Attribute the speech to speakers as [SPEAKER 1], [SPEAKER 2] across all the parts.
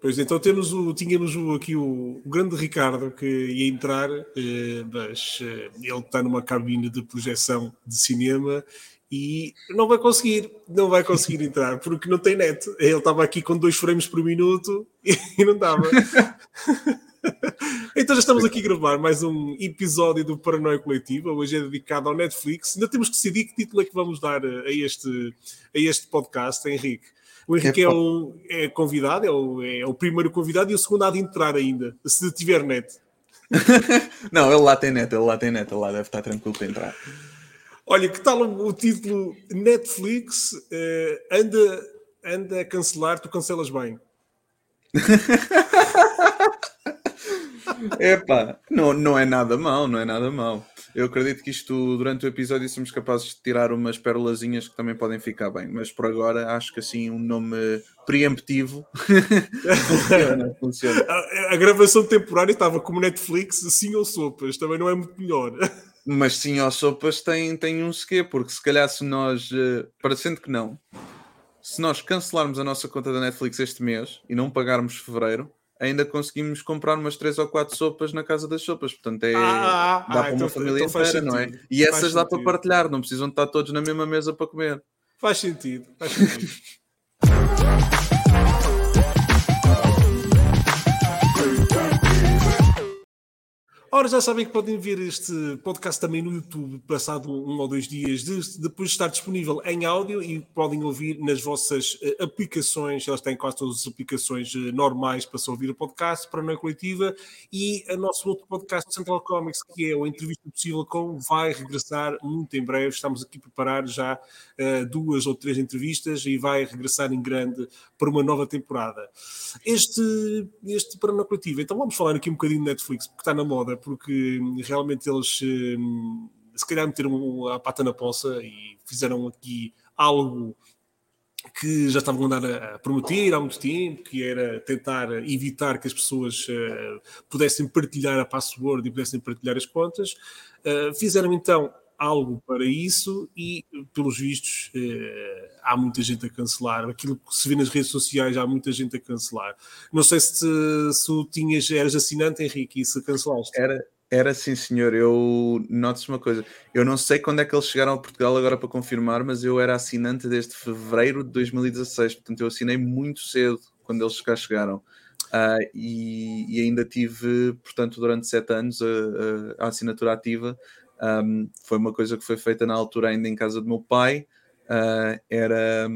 [SPEAKER 1] Pois então temos o, tínhamos o, aqui o, o, grande Ricardo que ia entrar, eh, mas eh, ele está numa cabine de projeção de cinema e não vai conseguir, não vai conseguir entrar porque não tem net. Ele estava aqui com dois frames por minuto e, não dava. então já estamos aqui a gravar mais um episódio do Paranoia Coletiva. Hoje é dedicado ao Netflix. Ainda temos que decidir que título é que vamos dar a este, a este podcast, Henrique. O Henrique é, é o é convidado, é o, é o primeiro convidado e o segundo há de entrar ainda, se tiver net.
[SPEAKER 2] não, ele lá tem net, ele lá tem net, ele lá deve estar tranquilo para entrar.
[SPEAKER 1] Olha, que tal o título Netflix uh, anda, anda a cancelar, tu cancelas bem.
[SPEAKER 2] Epá, não, não é nada mal, não é nada mal. Eu acredito que isto, durante o episódio, somos capazes de tirar umas perolazinhas que também podem ficar bem, mas por agora acho que assim um nome preemptivo
[SPEAKER 1] funciona. funciona. A, a, gravação temporária estava como Netflix, sim ou sopas, também não é muito melhor.
[SPEAKER 2] Mas sim ou sopas tem, tem um sequê, porque se calhar se nós, uh, parecendo que não, se nós cancelarmos a nossa conta da Netflix este mês e não pagarmos fevereiro, ainda conseguimos comprar umas 3 ou 4 sopas na casa das sopas. Portanto, é, ah, dá ah, para então, uma família então inteira, não é? E essas dá para partilhar, não precisam estar todos na mesma mesa para comer.
[SPEAKER 1] Faz sentido, faz sentido. Ora, já sabem que podem ver este podcast também no YouTube, passado um ou dois dias, de, depois de estar disponível em áudio e podem ouvir nas vossas uh, aplicações, elas têm quase todas as aplicações uh, normais para se ouvir o podcast, para a Coletiva, e o nosso outro podcast, Central Comics, que é o Entrevista Possível com, vai regressar muito em breve. Estamos aqui a preparar já uh, duas ou três entrevistas e vai regressar em grande para uma nova temporada. Este, este para a Coletiva, então vamos falar aqui um bocadinho de Netflix, porque está na moda porque realmente eles hum, se calhar meteram a pata na poça e fizeram aqui algo que já estavam a andar a prometer há muito tempo, que era tentar evitar que as pessoas uh, pudessem partilhar a password e pudessem partilhar as contas. Uh, fizeram então algo para isso e, pelos vistos, uh, há muita gente a cancelar. Aquilo que se vê nas redes sociais, há muita gente a cancelar. Não sei se, se tu tinhas, eras assinante, Henrique, e se cancelaste.
[SPEAKER 2] Era, era sim, senhor. Eu noto-se uma coisa. Eu não sei quando é que eles chegaram a Portugal agora para confirmar, mas eu era assinante desde fevereiro de 2016. Portanto, eu assinei muito cedo quando eles cá chegaram. Uh, e, e, ainda tive, portanto, durante sete anos a, a assinatura ativa. Um, foi uma coisa que foi feita na altura ainda em casa do meu pai uh, era,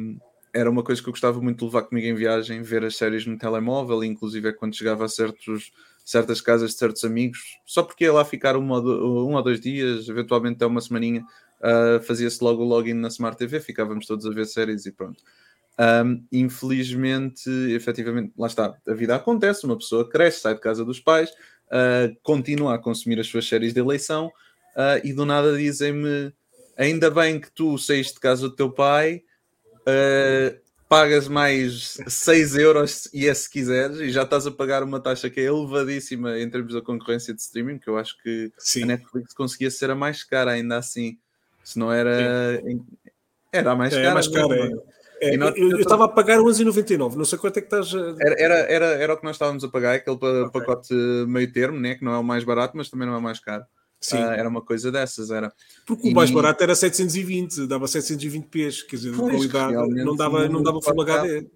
[SPEAKER 2] era uma coisa que eu gostava muito de levar comigo em viagem, ver as séries no telemóvel, inclusive é quando chegava a certos, certas casas de certos amigos, só porque ia lá ficar um do, um ou dois dias, eventualmente até uma semaninha, uh, fazia-se logo o login na Smart TV, ficávamos todos a ver séries e pronto. Um, infelizmente, efetivamente, lá está, a vida acontece, uma pessoa cresce, sai de casa dos pais, uh, continua a consumir as suas séries de eleição uh, e do nada dizem-me ainda bem que tu saíste de casa do teu pai, uh, pagas mais 6 euros e é se quiseres, e já estás a pagar uma taxa que é elevadíssima em termos da concorrência de streaming, que eu acho que Sim. a Netflix conseguia ser a mais cara ainda assim. Se não era. Sim. Era a mais é, cara. Mais cara
[SPEAKER 1] é. É, eu estava a pagar 11,99, não sei quanto é que estás. A...
[SPEAKER 2] Era, era, era, era o que nós estávamos a pagar, aquele okay. pacote meio termo, né? que não é o mais barato, mas também não é o mais caro. Sim. Uh, era uma coisa dessas, era.
[SPEAKER 1] Porque o mais barato era 720, dava 720 p's, quer dizer, de qualidade, não dava, não dava Full HD.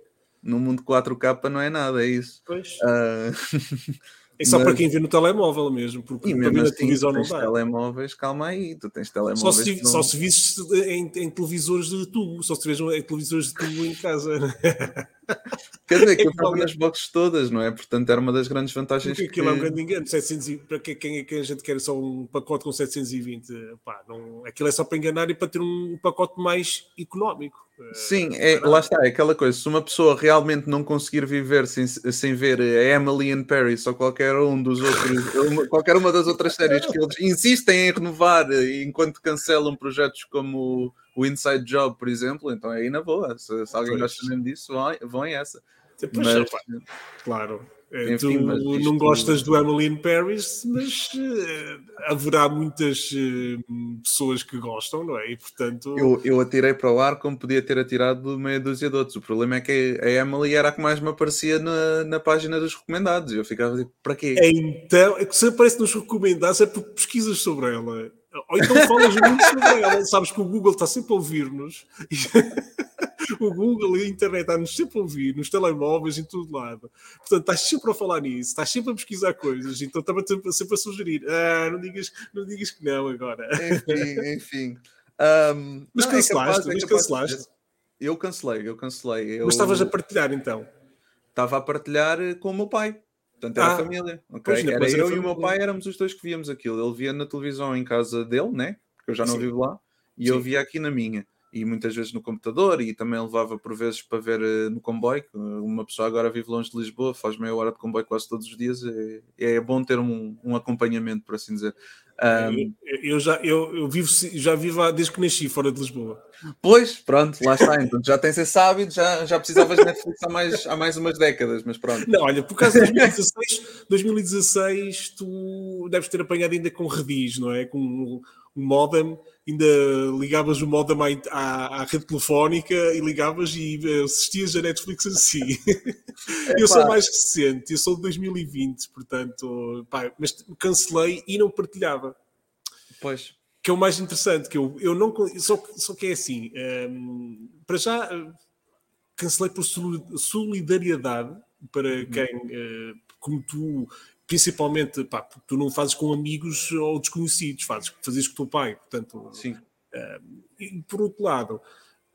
[SPEAKER 2] No mundo 4K não é nada, é isso. Pois. Uh...
[SPEAKER 1] É só mas... para quem vê no telemóvel mesmo, porque
[SPEAKER 2] mesmo para assim, na televisão não dá. telemóveis, calma aí, tu tens telemóveis. Só
[SPEAKER 1] se, não... só se visses em, em, televisores de tubo, só se vejam em televisores de tubo em casa.
[SPEAKER 2] Quer dizer, que eu estava nas boxes todas, não é? Portanto, era uma das grandes vantagens.
[SPEAKER 1] Porque aquilo que... é um grande engano. 700, para quem é que a gente quer só um pacote com 720? Pá, não, aquilo é só para enganar e para ter um pacote mais económico.
[SPEAKER 2] Sim, é, lá está, é aquela coisa. Se uma pessoa realmente não conseguir viver sem, sem ver a Emily in Paris ou qualquer um dos outros, qualquer uma das outras séries que eles insistem em renovar enquanto cancelam projetos como o Inside Job, por exemplo, então é aí na boa. Se, se alguém gosta mesmo disso, vão, vão em essa.
[SPEAKER 1] Mas... Claro. É, Enfim, tu isto... não gostas do Emily in Paris, mas uh, haverá muitas uh, pessoas que gostam, não é? E portanto.
[SPEAKER 2] Eu, eu atirei para o ar como podia ter atirado meia dúzia de outros. O problema é que a Emily era a que mais me aparecia na, na página dos recomendados. E eu ficava tipo, para quê?
[SPEAKER 1] Então, é que se aparece nos recomendados é porque pesquisas sobre ela. Ou então falas muito sobre ela. Sabes que o Google está sempre a ouvir-nos. o Google e a internet está-nos sempre a ouvir, nos telemóveis, em todo lado. Portanto, estás sempre a falar nisso, estás sempre a pesquisar coisas, então estava sempre, a sugerir. Ah, não digas, não digas que não agora.
[SPEAKER 2] Enfim, enfim.
[SPEAKER 1] Um, mas não, cancelaste, é capaz, mas é cancelaste.
[SPEAKER 2] Eu cancelei, eu cancelei. Eu...
[SPEAKER 1] Mas estavas a partilhar então?
[SPEAKER 2] Estava a partilhar com o meu pai. Portanto, era ah, família. Okay? Era eu era e o meu pai, éramos os dois que víamos aquilo. Ele via na televisão em casa dele, né? Porque eu já não Sim. vivo lá. E Sim. eu via aqui na minha e muitas vezes no computador e também levava por vezes para ver uh, no comboio. Uma pessoa agora vive longe de Lisboa, faz meia hora de comboio quase todos os dias. É, é bom ter um, um acompanhamento, por assim dizer.
[SPEAKER 1] Um, eu, eu, já, eu, eu, vivo, já vivo desde que nasci fora de Lisboa.
[SPEAKER 2] Pois, pronto, lá está. Então já tens esse hábito, já, já precisavas de Netflix há mais, há mais umas décadas, mas pronto.
[SPEAKER 1] Não, olha, por causa de 2016, 2016 tu deves ter apanhado ainda com redis, não é? Com um modem ainda ligavas o modem à, à, rede telefónica e ligavas e assistias a Netflix assim. É, eu sou mais recente, eu sou de 2020, portanto, pá, mas cancelei e não partilhava.
[SPEAKER 2] Pois.
[SPEAKER 1] Que é o mais interessante, que eu, eu não. Só, só que é assim, um, para já cancelei por solidariedade para uhum. quem, uh, como tu, principalmente, pá, tu não fazes com amigos ou desconhecidos, fazes, fazes com o teu pai, portanto...
[SPEAKER 2] Sim.
[SPEAKER 1] Uh, e por outro lado,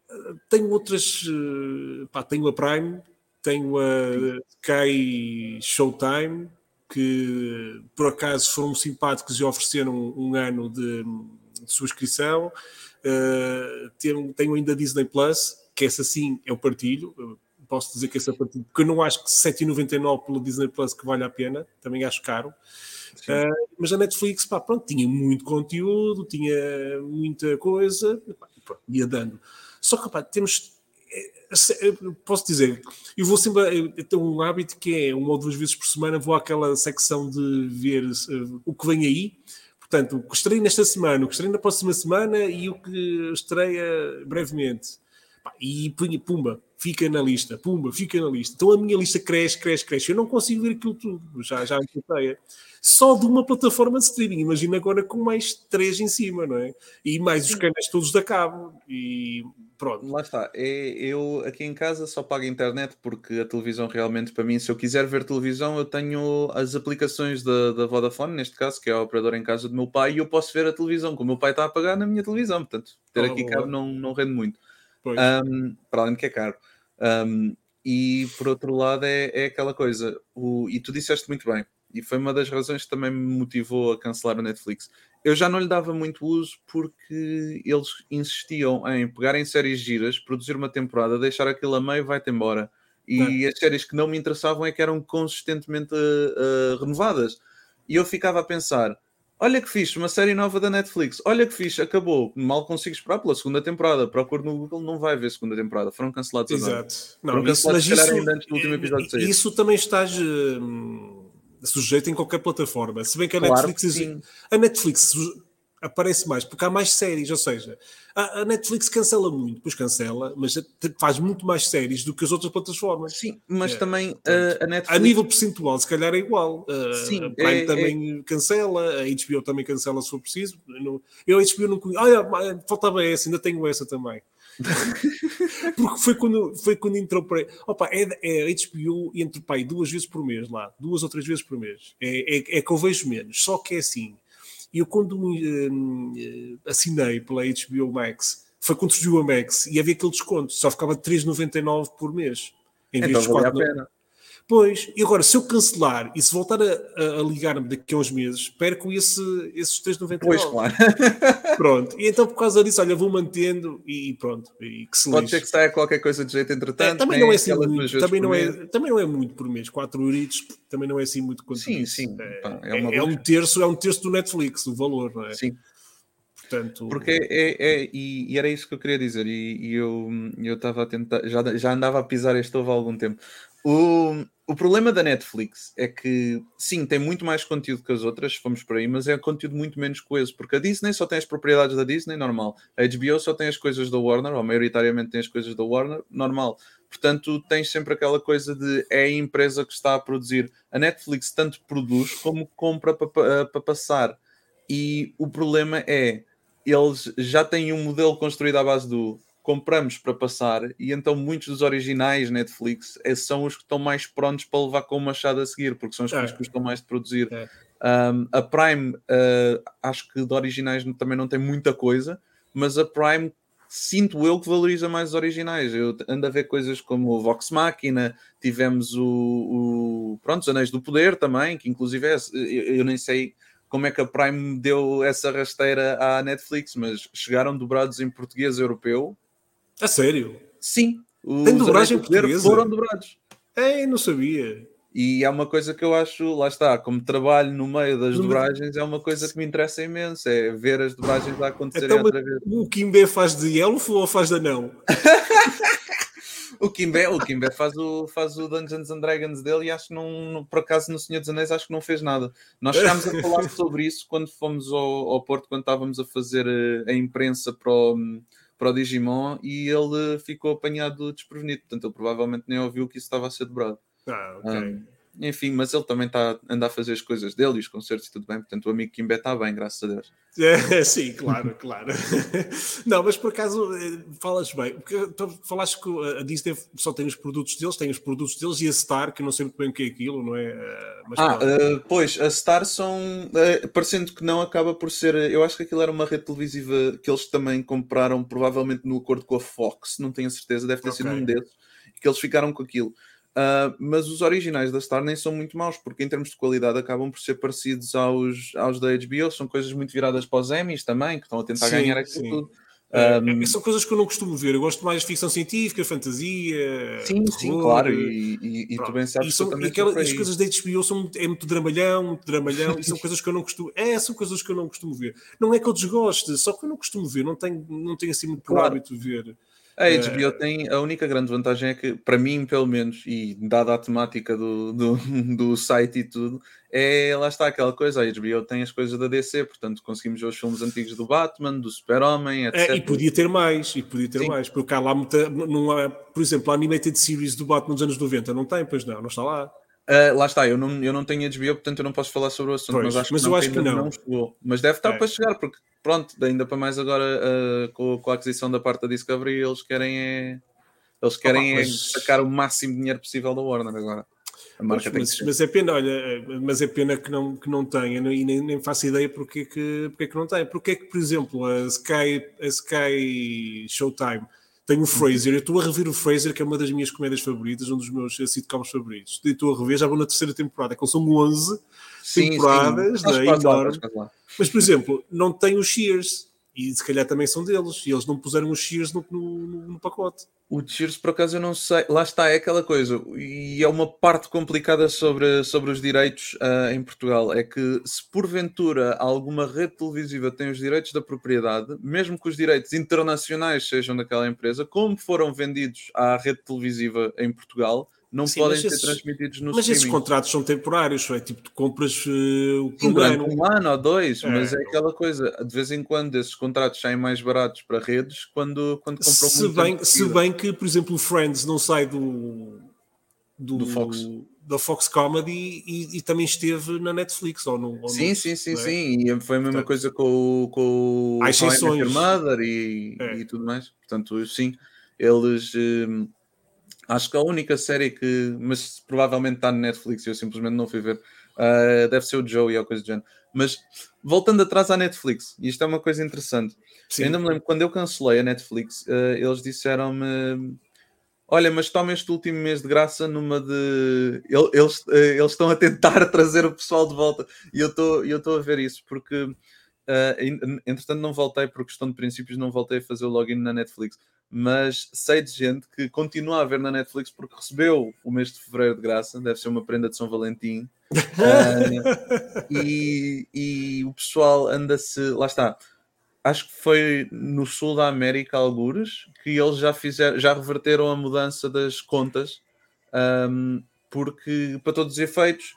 [SPEAKER 1] uh, tenho outras, uh, pá, tenho a Prime, tenho a Sky Showtime, que por acaso foram simpáticos e ofereceram um, um ano de, de, subscrição. Uh, tenho, tenho ainda a Disney Plus, que essa sim o partilho posso dizer que essa partida, porque eu não acho que 7,99 pelo Disney Plus que vale a pena, também acho caro. Uh, mas a Netflix, pá, pronto, tinha muito conteúdo, tinha muita coisa, pá, ia dando. Só que, pá, temos. É, é, posso dizer, eu vou sempre. Eu tenho um hábito que é uma ou duas vezes por semana vou àquela secção de ver uh, o que vem aí. Portanto, o que estreia nesta semana, o que estreia na próxima semana e o que estreia brevemente. E pumba, fica na lista, pumba, fica na lista. Então a minha lista cresce, cresce, cresce. Eu não consigo ver aquilo tudo, já, já me chateia. Só de uma plataforma de streaming, imagina agora com mais três em cima, não é? E mais os canais todos da cabo. E pronto.
[SPEAKER 2] Lá está. É, eu aqui em casa só pago a internet porque a televisão realmente, para mim, se eu quiser ver televisão, eu tenho as aplicações da, da Vodafone, neste caso, que é a operadora em casa do meu pai, e eu posso ver a televisão, como o meu pai está a pagar na minha televisão. Portanto, ter aqui cabo não, não rende muito. Um, para além de que é caro. Um, e por outro lado, é, é aquela coisa, o, e tu disseste muito bem, e foi uma das razões que também me motivou a cancelar o Netflix. Eu já não lhe dava muito uso porque eles insistiam em pegarem séries giras, produzir uma temporada, deixar aquilo a meio, vai-te embora. E as séries que não me interessavam é que eram consistentemente uh, uh, renovadas. E eu ficava a pensar: Olha que fixe, uma série nova da Netflix. Olha que fixe, acabou. Mal consigo esperar pela segunda temporada. Procuro no Google, não vai ver segunda temporada. Foram cancelados
[SPEAKER 1] Exato. agora. Não, Foram cancelados, isso, ainda antes do último episódio de Isso também estás uh, sujeito em qualquer plataforma. Se bem que a claro Netflix... Que a Netflix aparece mais, porque há mais séries, ou seja, a, a, Netflix cancela muito, pois cancela, mas faz muito mais séries do que as outras plataformas.
[SPEAKER 2] Sim, mas é, também portanto,
[SPEAKER 1] a, a Netflix... A nível percentual, se calhar é igual. Sim, a Prime é, também é... cancela, a HBO também cancela se for preciso. Eu a HBO não conheço. Olha, faltava essa, ainda tenho essa também. Porque foi quando, foi quando entrou para. Opa, é, é HBO entre pai duas vezes por mês lá, duas ou três vezes por mês. É, é, é que eu vejo menos. Só que é assim e eu, quando uh, assinei pela HBO Max, foi quando surgiu a Max e havia aquele desconto, só ficava 3,99 por mês.
[SPEAKER 2] Em vez então, de 4, a pena.
[SPEAKER 1] Pois, e agora, se eu cancelar e se voltar a, a ligar-me daqui a uns meses, perco esse, esses 3,99.
[SPEAKER 2] Pois, claro.
[SPEAKER 1] pronto, e então por causa disso, olha, vou mantendo e pronto. E que se
[SPEAKER 2] Pode ser que saia qualquer coisa de jeito entretanto.
[SPEAKER 1] É, também, não é assim muito, também, não é, também não é muito por mês, 4 euros também não é assim muito quanto
[SPEAKER 2] Sim, isso. sim.
[SPEAKER 1] É, é, é, é um terço, é um terço do Netflix, o valor, não é?
[SPEAKER 2] Sim. Portanto... Porque é, é, é e, e, era isso que eu queria dizer, e, e eu estava a tentar, já, já andava a pisar este ovo há algum tempo O, o problema da Netflix é que, sim, tem muito mais conteúdo que as outras, fomos por aí, mas é conteúdo muito menos coeso, porque a Disney só tem as propriedades da Disney, normal. A HBO só tem as coisas da Warner, ou maioritariamente tem as coisas da Warner, normal. Portanto, tens sempre aquela coisa de é a empresa que está a produzir. A Netflix tanto produz como compra para pa passar. E o problema é, eles já têm um modelo construído à base do compramos para passar e então muitos dos originais Netflix é, são os que estão mais prontos para levar com o machado a seguir, porque são os que é. custam mais de produzir. É. Um, a Prime, uh, acho que de originais também não tem muita coisa, mas a Prime sinto eu que valoriza mais os originais. Eu ando a ver coisas como o Vox Machina, tivemos o, o pronto, os Anéis do Poder também, que inclusive é, eu, eu nem sei como é que a Prime deu essa rasteira à Netflix, mas chegaram dobrados em português europeu
[SPEAKER 1] a sério?
[SPEAKER 2] Sim.
[SPEAKER 1] Tem dobragem portuguesa?
[SPEAKER 2] Foram dobrados.
[SPEAKER 1] É, não sabia.
[SPEAKER 2] E é uma coisa que eu acho, lá está, como trabalho no meio das dobragens, é uma coisa que me interessa imenso, é ver as dobragens lá acontecerem então, outra vez.
[SPEAKER 1] O Kimbe faz de elfo ou faz de anão?
[SPEAKER 2] o Kimbe, o Kimbe faz, o, faz o Dungeons and Dragons dele e acho que não, por acaso no Senhor dos Anéis acho que não fez nada. Nós chegámos a falar sobre isso quando fomos ao, ao Porto, quando estávamos a fazer eh, a imprensa para o para o Digimon e ele ficou apanhado desprevenido. Portanto, ele provavelmente nem ouviu que isso estava a ser dobrado.
[SPEAKER 1] Ah, ok. Um,
[SPEAKER 2] enfim, mas ele também está a andar a fazer as coisas dele e os concertos e tudo bem. Portanto, o amigo Kimbe está bem, graças a Deus.
[SPEAKER 1] É, sim, claro, claro. não, mas por acaso eh, falas bem, porque tu falaste que a Disney só tem os produtos deles, tem os produtos deles e a Star, que não sei muito bem o que é aquilo, não é? Eh,
[SPEAKER 2] mas, ah, uh, pois, a Star são, uh, parecendo que não acaba por ser, eu acho que aquilo era uma rede televisiva que eles também compraram, provavelmente no acordo com a Fox, não tenho a certeza, deve ter okay. sido um desses, que eles ficaram com aquilo. Uh, mas os originais da Star nem são muito maus, porque em termos de qualidade acabam por ser parecidos aos, aos da HBO, são coisas muito viradas para os Emmys também, que estão a tentar sim, ganhar aquilo sim. tudo.
[SPEAKER 1] Um, é, são coisas que eu não costumo ver. Eu gosto mais de ficção científica, fantasia.
[SPEAKER 2] Sim, terror, sim, claro. E, e, e tu bem sabes
[SPEAKER 1] e são, e aquelas, as coisas da HBO são muito, é muito dramalhão, muito dramalhão, e são coisas que eu não costumo. É, são coisas que eu não costumo ver. Não é que eu desgoste, só que eu não costumo ver, não tenho, não tenho assim muito claro. hábito de ver.
[SPEAKER 2] A HBO tem a única grande vantagem é que, para mim, pelo menos, e dada a temática do, do, do site e tudo, é lá está aquela coisa. A HBO tem as coisas da DC, portanto, conseguimos ver os filmes antigos do Batman, do Super-Homem, etc.
[SPEAKER 1] É, e podia ter mais, e podia ter Sim. mais, porque há lá muita. Não há, por exemplo, a Animated Series do Batman dos anos 90 não tem, pois não, não está lá.
[SPEAKER 2] Uh, lá está, eu não, eu não tenho HBO, portanto eu não posso falar sobre o assunto, pois, mas acho
[SPEAKER 1] mas
[SPEAKER 2] que, não,
[SPEAKER 1] acho que não.
[SPEAKER 2] não chegou. Mas deve estar é. para chegar, porque pronto, ainda para mais agora uh, com, com, a aquisição da parte da Discovery, eles querem é, eles querem oh, mas... é sacar o máximo de dinheiro possível da Warner agora.
[SPEAKER 1] Mas, mas, mas, é pena, olha, mas é pena que não, que não tenha e nem, nem faço ideia porque que, porque que não tem. Porque é que, por exemplo, a Sky, a Sky Showtime tem o Fraser, eu estou a rever o Fraser, que é uma das minhas comédias favoritas, um dos meus sitcoms favoritos. E estou a rever, já vou na terceira temporada, que são 11 sim, temporadas, sim. Né. Mas, por exemplo, não tem os Shears, e se calhar também são deles, e eles não puseram os Shears no, no, no pacote.
[SPEAKER 2] O Cheers, por acaso, eu não sei. Lá está, é aquela coisa. E é uma parte complicada sobre, sobre os direitos uh, em Portugal. É que se porventura alguma rede televisiva tem os direitos da propriedade, mesmo que os direitos internacionais sejam daquela empresa, como foram vendidos à rede televisiva em Portugal, não Sim, podem ser esses, transmitidos no
[SPEAKER 1] Mas esses contratos são temporários, é tipo, tu compras uh,
[SPEAKER 2] o durante um ano ou dois, é. mas é aquela coisa, de vez em quando esses contratos saem mais baratos para redes quando, quando compram
[SPEAKER 1] se bem, Se bem que, por exemplo, o Friends não sai do, do, do Fox da Fox Comedy e, e, também esteve na Netflix ou no, ou
[SPEAKER 2] sim,
[SPEAKER 1] no,
[SPEAKER 2] sim, sim, é? sim, e foi a mesma Portanto, coisa com, com
[SPEAKER 1] o exceções.
[SPEAKER 2] Mother e, é. e tudo mais. Portanto, sim, eles hum, Acho que a única série que, mas provavelmente está no Netflix e eu simplesmente não fui ver, uh, deve ser o Joey ou coisa do género. Mas voltando atrás à Netflix, e isto é uma coisa interessante. Sim. Ainda me lembro quando eu cancelei a Netflix, uh, eles disseram-me: Olha, mas toma este último mês de graça numa de. Eles, uh, eles estão a tentar trazer o pessoal de volta e eu estou a ver isso porque. Uh, entretanto, não voltei por questão de princípios, não voltei a fazer o login na Netflix mas sei de gente que continua a ver na Netflix porque recebeu o mês de fevereiro de graça, deve ser uma prenda de São Valentim. uh, e, e, o pessoal anda-se, lá está. Acho que foi no sul da América, algures, que eles já fizeram, já reverteram a mudança das contas um, porque, para todos os efeitos,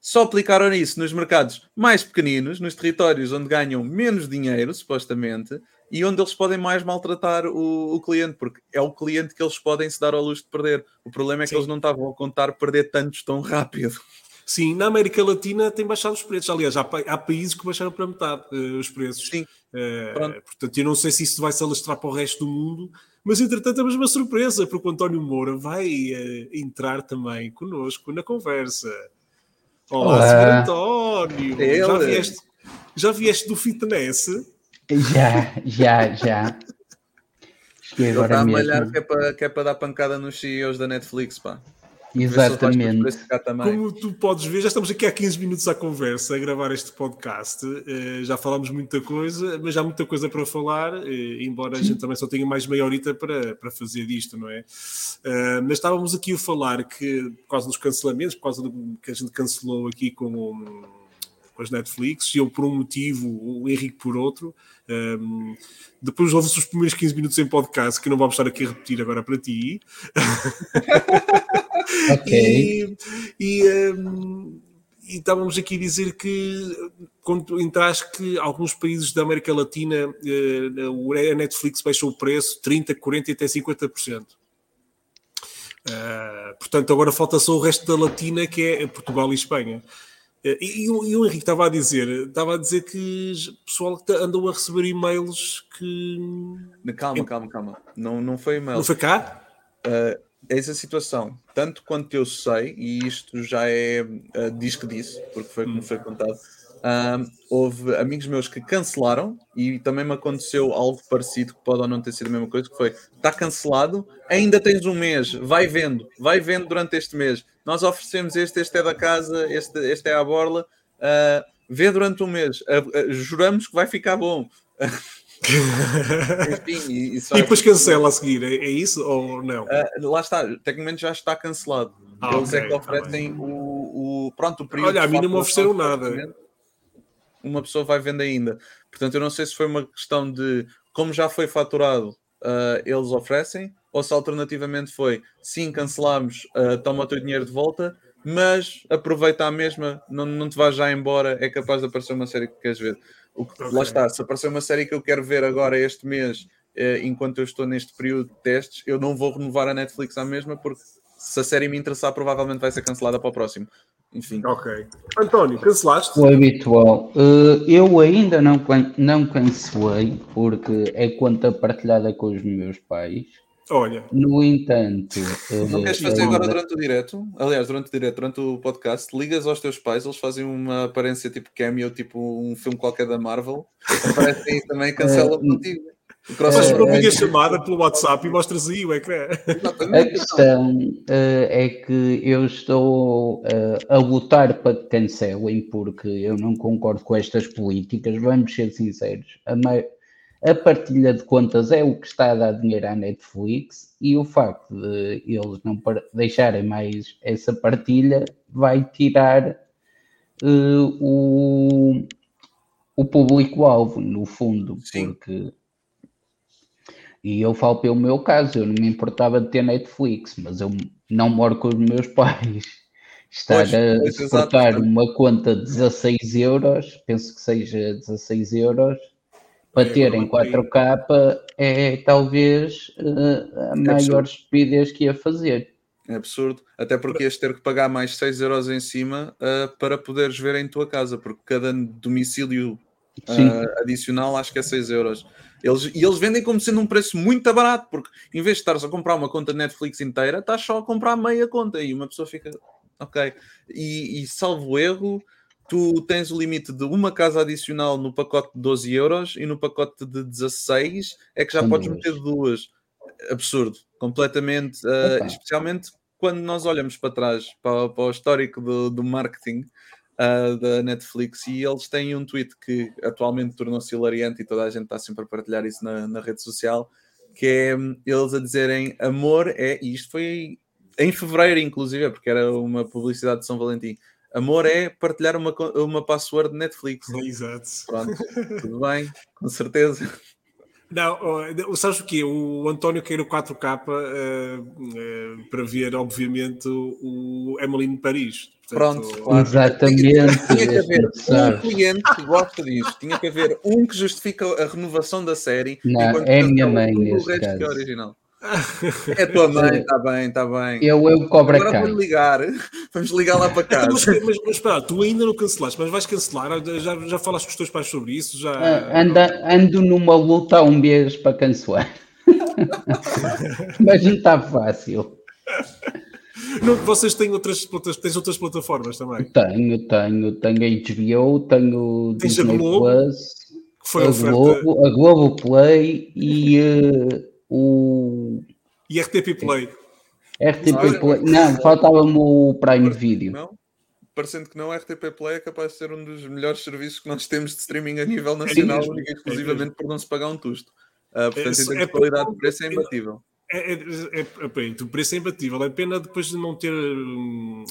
[SPEAKER 2] só aplicaram isso nos mercados mais pequeninos, nos territórios onde ganham menos dinheiro, supostamente, e onde eles podem mais maltratar o, o, cliente, porque é o cliente que eles podem se dar ao luxo de perder. O problema é que Sim. eles não estavam a contar perder tantos tão rápido.
[SPEAKER 1] Sim, na América Latina tem baixado os preços. Aliás, há, há países que baixaram para metade uh, os preços.
[SPEAKER 2] Sim.
[SPEAKER 1] Uh, portanto, eu não sei se isso vai se alastrar para o resto do mundo, mas entretanto temos uma surpresa, porque o António Moura vai uh, entrar também conosco na conversa. Olá, Olá. Sr. António! Ele. Já vieste, já vieste do fitness?
[SPEAKER 3] Já, já, já.
[SPEAKER 2] Cheguei agora está a malhar que é, para, que é para dar pancada nos CEOs da Netflix, pá.
[SPEAKER 3] Exatamente.
[SPEAKER 1] Como tu podes ver, já estamos aqui há 15 minutos à conversa, a gravar este podcast. Uh, já falámos muita coisa, mas há muita coisa para falar, uh, embora a gente também só tenha mais meia horita para, para fazer disto, não é? Uh, mas estávamos aqui a falar que, por causa dos cancelamentos, por causa do que a gente cancelou aqui com, com as Netflix, eu por um motivo, o Henrique por outro. Um, depois houve-se os primeiros 15 minutos em podcast, que não vamos estar aqui a repetir agora para ti.
[SPEAKER 3] Ok.
[SPEAKER 1] E, e, um, e, estávamos aqui a dizer que quando entraste que alguns países da América Latina uh, a Netflix baixou o preço 30, 40 e até 50%. Uh, portanto, agora falta só o resto da Latina, que é Portugal e Espanha. Uh, e, e, o, Henrique estava a dizer, estava a dizer que pessoal andou a receber e-mails que.
[SPEAKER 2] Calma, calma, calma. Não, não foi e-mail.
[SPEAKER 1] Não foi cá?
[SPEAKER 2] Uh, essa situação, tanto quanto eu sei, e isto já é uh, diz que disse, porque foi como foi contado, uh, houve amigos meus que cancelaram e também me aconteceu algo parecido, que pode ou não ter sido a mesma coisa, que foi, está cancelado, ainda tens um mês, vai vendo, vai vendo durante este mês. Nós oferecemos este, este é da casa, este, este é a borla, uh, vê durante um mês, uh, juramos que vai ficar bom.
[SPEAKER 1] Enfim, e, e, depois cancela a seguir, é, é isso ou não?
[SPEAKER 2] Lá está, tecnicamente já está cancelado. Ah, Eles okay, é que tá oferecem tá o, o, pronto, o período.
[SPEAKER 1] Olha, a mim não me ofereceram nada.
[SPEAKER 2] Uma pessoa vai vendo ainda. Portanto, eu não sei se foi uma questão de como já foi faturado, uh, eles oferecem, ou se alternativamente foi sim, cancelamos, uh, toma o teu dinheiro de volta, mas aproveita a mesma, não, não te vais já embora, é capaz de aparecer uma série que queres ver. O que, okay. Lá está, se aparecer uma série que eu quero ver agora este mês, eh, enquanto eu estou neste período de testes, eu não vou renovar a Netflix à mesma, porque se a série me interessar, provavelmente vai ser cancelada para o próximo. Enfim.
[SPEAKER 1] Ok. António, cancelaste?
[SPEAKER 3] O habitual. Uh, eu ainda não, não cancelei, porque é conta partilhada com os meus pais.
[SPEAKER 1] Olha.
[SPEAKER 3] No entanto.
[SPEAKER 2] Não queres fazer agora durante o direto? Aliás, durante o direto, durante o podcast, ligas aos teus pais, eles fazem uma aparência tipo cameo, tipo um filme qualquer da Marvel, aparecem também e cancelam uh, contigo.
[SPEAKER 1] Fazes uma vídeo chamada pelo WhatsApp e mostras aí o ecrã.
[SPEAKER 3] A questão uh, é que eu estou uh, a lutar para que cancelem, porque eu não concordo com estas políticas. Vamos ser sinceros. A maioria a partilha de contas é o que está a dar dinheiro à Netflix e o facto de eles não deixarem mais essa partilha vai tirar uh, o, o público-alvo, no fundo, Sim. porque e eu falo pelo meu caso, eu não me importava de ter Netflix, mas eu não moro com os meus pais. Estar pois, a suportar uma conta de 16 euros, penso que seja 16 euros, para ter em 4K é talvez uh, a é maior estupidez que ia fazer.
[SPEAKER 2] É absurdo, até porque ias ter que pagar mais 6 euros em cima uh, para poderes ver em tua casa, porque cada domicílio uh, adicional acho que é 6 euros. Eles, e eles vendem como sendo um preço muito barato, porque em vez de estares a comprar uma conta Netflix inteira, estás só a comprar meia conta e uma pessoa fica, ok. E, e salvo erro, tu tens o limite de uma casa adicional no pacote de 12 euros e no pacote de 16 é que já São podes meter duas. Absurdo, completamente, uh, especialmente quando nós olhamos para trás, para, para o histórico do, do marketing uh, da Netflix e eles têm um tweet que atualmente tornou-se hilariante e toda a gente está sempre a partilhar isso na, na rede social, que é hum, eles a dizerem amor é, e isto foi em fevereiro inclusive, porque era uma publicidade de São Valentim, Amor é partilhar uma, uma password de Netflix.
[SPEAKER 1] Exato.
[SPEAKER 2] Pronto, tudo bem, com certeza.
[SPEAKER 1] Não, oh, sabes o quê? O António quer o 4K uh, uh, para ver, obviamente, o Emily Paris.
[SPEAKER 2] Portanto,
[SPEAKER 3] Pronto, claro. exatamente.
[SPEAKER 2] Tinha que haver um cliente que gosta disto, tinha que haver um que justifica a renovação da série.
[SPEAKER 3] Não, é a minha mãe. O resto
[SPEAKER 2] caso. que é original. É tua mãe, está bem, está bem.
[SPEAKER 3] Eu, eu cobro Agora
[SPEAKER 2] vamos ligar, vamos ligar lá para casa.
[SPEAKER 1] mas, mas, mas espera, tu ainda não cancelaste, mas vais cancelar? Já, já falaste com os teus pais sobre isso? Já...
[SPEAKER 3] Ah, anda, ando numa luta há um mês para cancelar. mas não está fácil.
[SPEAKER 1] Não, vocês têm outras, tens outras plataformas também?
[SPEAKER 3] Tenho, tenho. Tenho HBO, tenho
[SPEAKER 1] tens Disney a Globo, Plus,
[SPEAKER 3] a Globo, a Globo Play e uh, o.
[SPEAKER 1] E RTP Play.
[SPEAKER 3] RTP Play. Não, faltava-me o Prime Video.
[SPEAKER 2] Não? Parecendo que não, RTP Play é capaz de ser um dos melhores serviços que nós temos de streaming a nível nacional, é exclusivamente é por não se pagar um tusto. Uh, portanto, é, em termos de qualidade de preço, é imbatível.
[SPEAKER 1] É, é, é, é, o preço é imbatível. É pena depois de não ter hum,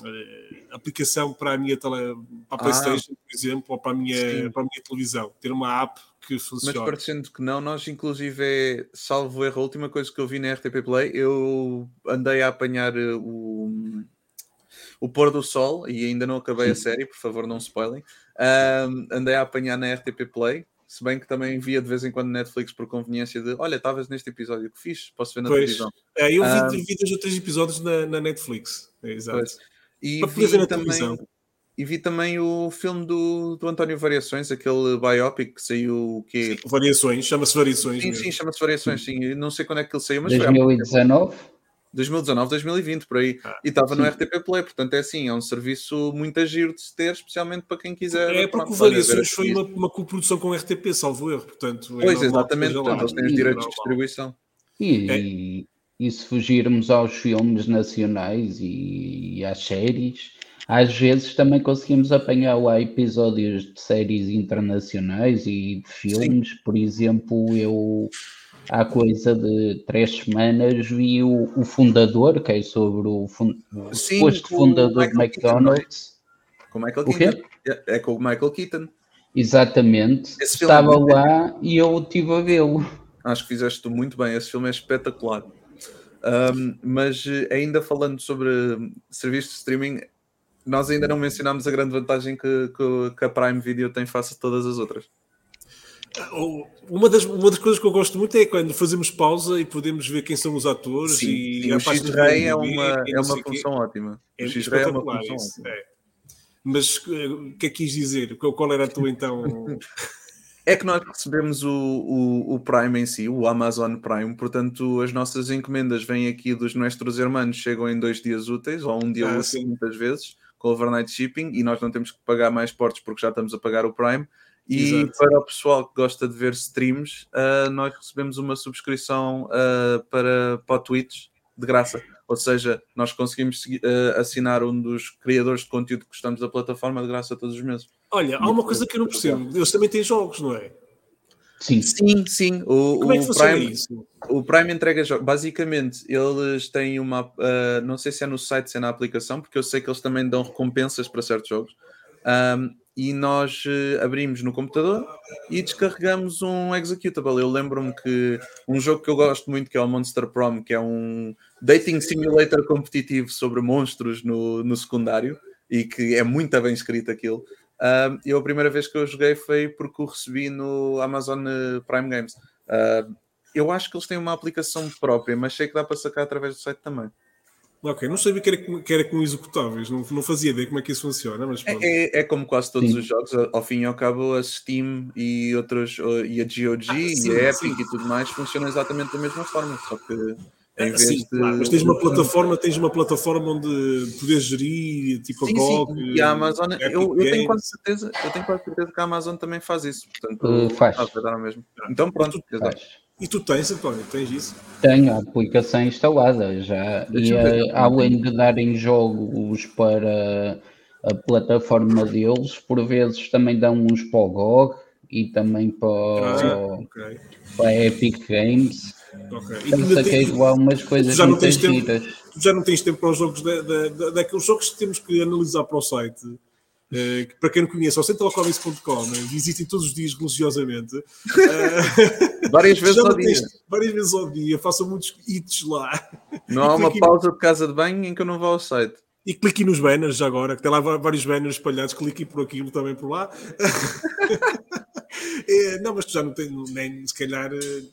[SPEAKER 1] aplicação para a minha tele, para a ah. PlayStation, por exemplo, ou para a minha, para a minha televisão. Ter uma app que funciona.
[SPEAKER 2] Mas parecendo que não, nós inclusive, é, salvo erro, a última coisa que eu vi na RTP Play, eu andei a apanhar eh, o, o pôr do sol e ainda não acabei a série, por favor não spoilem. Um, andei a apanhar na RTP Play se bem que também via de vez em quando Netflix por conveniência de olha, estavas neste episódio que fiz, posso ver na pois. televisão.
[SPEAKER 1] É, eu vi, um, vi dois ou três episódios na, na Netflix. É, exato. Pois.
[SPEAKER 2] E Para ver na também, televisão. E vi também o filme do, do António Variações, aquele biopic que saiu que
[SPEAKER 1] sim, Variações, chama-se Variações.
[SPEAKER 2] Sim, mesmo. sim, chama-se Variações, sim. Não sei quando é que ele saiu, mas
[SPEAKER 3] 2019?
[SPEAKER 2] foi 2019, 2020, por aí. Ah, e estava no RTP Play, portanto é assim, é um serviço muito agir de se ter, especialmente para quem quiser.
[SPEAKER 1] É porque o Variações foi uma, uma coprodução com o RTP, salvo erro, portanto.
[SPEAKER 2] É pois, exatamente, portanto, eles têm os direitos de distribuição.
[SPEAKER 3] E, é. e, se fugirmos aos filmes nacionais e, e às séries, às vezes também conseguimos apanhar lá episódios de séries internacionais e de filmes, Sim. por exemplo, eu há coisa de três semanas vi o, o fundador, que é sobre o, fund, Sim, posto fundador de McDonald's.
[SPEAKER 2] Com o Michael Keaton. É, é com o Michael Keaton.
[SPEAKER 3] Exatamente. Esse Estava é lá e eu estive a vê-lo.
[SPEAKER 2] Acho que fizeste muito bem, esse filme é espetacular. Um, mas eh, ainda falando sobre serviços de streaming, nós ainda não mencionámos a grande vantagem que, que, que a Prime Video tem face a todas as outras.
[SPEAKER 1] Uma das, uma das coisas que eu gosto muito é quando fazemos pausa e podemos ver quem são os atores
[SPEAKER 2] sim,
[SPEAKER 1] e
[SPEAKER 2] sim, o X-Ray é uma, é uma função ótima.
[SPEAKER 1] É o X-Ray é uma função isso, ótima. É. Mas eh, o que é que quis dizer? Qual era a tua então?
[SPEAKER 2] é que nós recebemos o, o, o, Prime em si, o Amazon Prime, portanto as nossas encomendas vêm aqui dos nossos irmãos, chegam em dois dias úteis, ou um dia ah, útil muitas vezes, com overnight shipping, e nós não temos que pagar mais portos porque já estamos a pagar o Prime. E Exato. para o pessoal que gosta de ver streams, uh, nós recebemos uma subscrição uh, para, para o Twitch de graça. Ou seja, nós conseguimos uh, assinar um dos criadores de conteúdo que gostamos da plataforma de graça todos os meses.
[SPEAKER 1] Olha, há uma coisa que eu não percebo. Eles também têm jogos, não é?
[SPEAKER 2] Sim, sim, sim. O,
[SPEAKER 1] Como é que
[SPEAKER 2] o
[SPEAKER 1] Prime, isso?
[SPEAKER 2] O Prime entrega jogos. Basicamente, eles têm uma. Uh, não sei se é no site, se é na aplicação, porque eu sei que eles também dão recompensas para certos jogos. Um, e nós uh, abrimos no computador e descarregamos um executable. Eu lembro-me que um jogo que eu gosto muito, que é o Monster Prom, que é um dating simulator competitivo sobre monstros no, no secundário e que é muito bem escrito aquilo. Uh, eu a primeira vez que eu joguei foi porque o recebi no Amazon eh, Prime Games. Uh, eu acho que eles têm uma aplicação própria, mas sei que dá para sacar através do site também.
[SPEAKER 1] Ok, não sabia que era, que era com executáveis, não, não fazia ideia como é que isso funciona, mas
[SPEAKER 2] é, é, é, como quase todos sim. os jogos, ao fim e ao cabo a Steam e outros, e a GOG ah, sim, e a Epic sim. e tudo mais funcionam exatamente da mesma forma, só que sim, de...
[SPEAKER 1] claro, mas tens uma plataforma, tens uma plataforma onde podes gerir, tipo
[SPEAKER 2] sim,
[SPEAKER 1] a GOG.
[SPEAKER 2] Sim. E a Amazon, eu, eu, tenho quase certeza, eu tenho quase certeza que a Amazon também faz isso, portanto,
[SPEAKER 3] uh, faz.
[SPEAKER 2] Ah, mesmo. Então pronto,
[SPEAKER 1] e tu tens, António, tens isso?
[SPEAKER 3] Tenho a aplicação instalada já. e uh, além de darem jogos para a plataforma deles, por vezes também dão uns para o GOG e também para, ah, okay. para a Epic Games. Okay. E tu saquei lá umas coisas
[SPEAKER 1] já não tens tempo, Tu já não tens tempo para os jogos, daqueles jogos que temos que analisar para o site Uh, para quem não conhece, ao centralcomics.com, né, visitem todos os dias religiosamente. Uh,
[SPEAKER 2] várias vezes ao dia.
[SPEAKER 1] Várias vezes ao dia, façam muitos hits lá.
[SPEAKER 2] Não há uma pausa de casa de banho em que eu não vou ao site.
[SPEAKER 1] E cliquem nos banners já agora, que tem lá vários banners espalhados, cliquem por aquilo também por lá. é, não, mas tu já não tens, nem se calhar, eh,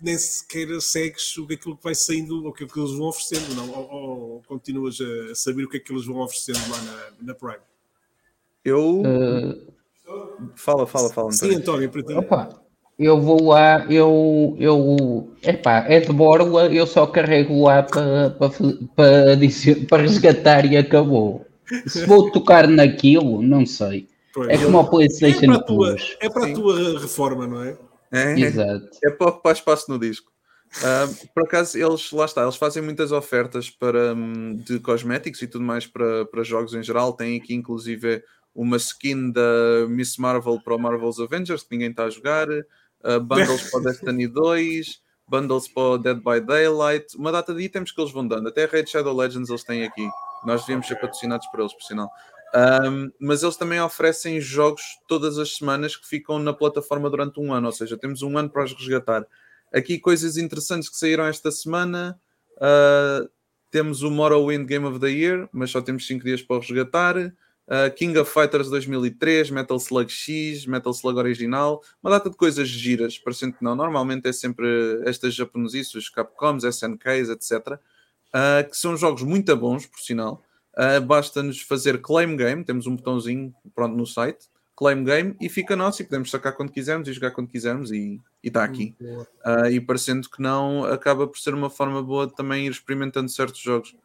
[SPEAKER 1] nem sequer segues o que aquilo que vai saindo, o que, é que eles vão oferecendo, não? Ou, ou, continuas a saber o que é que eles vão oferecendo lá na, na Prime?
[SPEAKER 2] Eu. Uh... Fala, fala, fala.
[SPEAKER 1] Sim, António, para ti.
[SPEAKER 3] Opa, eu vou lá, eu, eu, epá, é de borla, eu só carrego lá para, para, para, para resgatar e acabou. Se vou tocar naquilo, não sei. Pois. É como o PlayStation é para a
[SPEAKER 1] tua, É para a tua reforma, não é?
[SPEAKER 2] É,
[SPEAKER 3] Exato.
[SPEAKER 2] é para ocupar espaço no disco. Uh, por acaso, eles, lá está, eles fazem muitas ofertas para, um, de cosméticos e tudo mais para, para jogos em geral. Tem aqui, inclusive, uma skin da Miss Marvel para o Marvel's Avengers, que ninguém está a jogar uh, bundles para o Destiny 2, bundles para o Dead by Daylight, uma data de itens que eles vão dando. Até a Raid Shadow Legends eles têm aqui. Nós devíamos ser patrocinados por eles, por sinal. Um, mas eles também oferecem jogos todas as semanas que ficam na plataforma durante um ano, ou seja, temos um ano para os resgatar. Aqui coisas interessantes que saíram esta semana. Uh, temos o Morrowind Game of the Year, mas só temos 5 dias para resgatar uh, King of Fighters 2003, Metal Slug X, Metal Slug original, uma data de coisas giras, parecendo que não. Normalmente é sempre estas japonesices, Capcoms, SNKs, etc. Uh, ah, que são jogos muito bons, por sinal. Uh, Basta-nos fazer claim game, temos um botãozinho pronto no site, claim game, e fica nosso e podemos sacar quando quisermos e jogar quando quisermos e está aqui. Uh, e parecendo que não, acaba por ser uma forma boa de também ir experimentando certos jogos.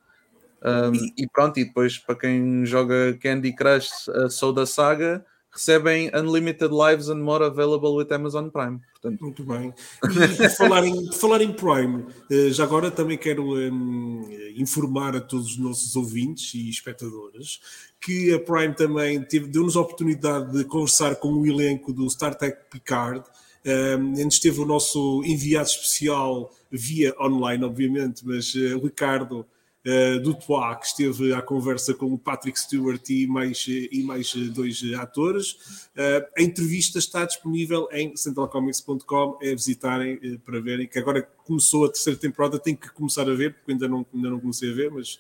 [SPEAKER 2] Um, e pronto, e depois para quem joga Candy Crush a Soul da Saga, recebem Unlimited Lives and More available with Amazon Prime.
[SPEAKER 1] Portanto... Muito bem. E por falar em, falar em Prime, eh, já agora também quero um, informar a todos os nossos ouvintes e espectadores que a Prime também deu-nos a oportunidade de conversar com o elenco do Star Trek Picard. Um, antes teve o nosso enviado especial via online, obviamente, mas uh, Ricardo uh, do Toa, que esteve à conversa com o Patrick Stewart e mais, e mais dois atores. Uh, a entrevista está disponível em centralcomics.com, é visitarem uh, para verem, que agora começou a terceira temporada, tenho que começar a ver, porque ainda não, ainda não comecei a ver, mas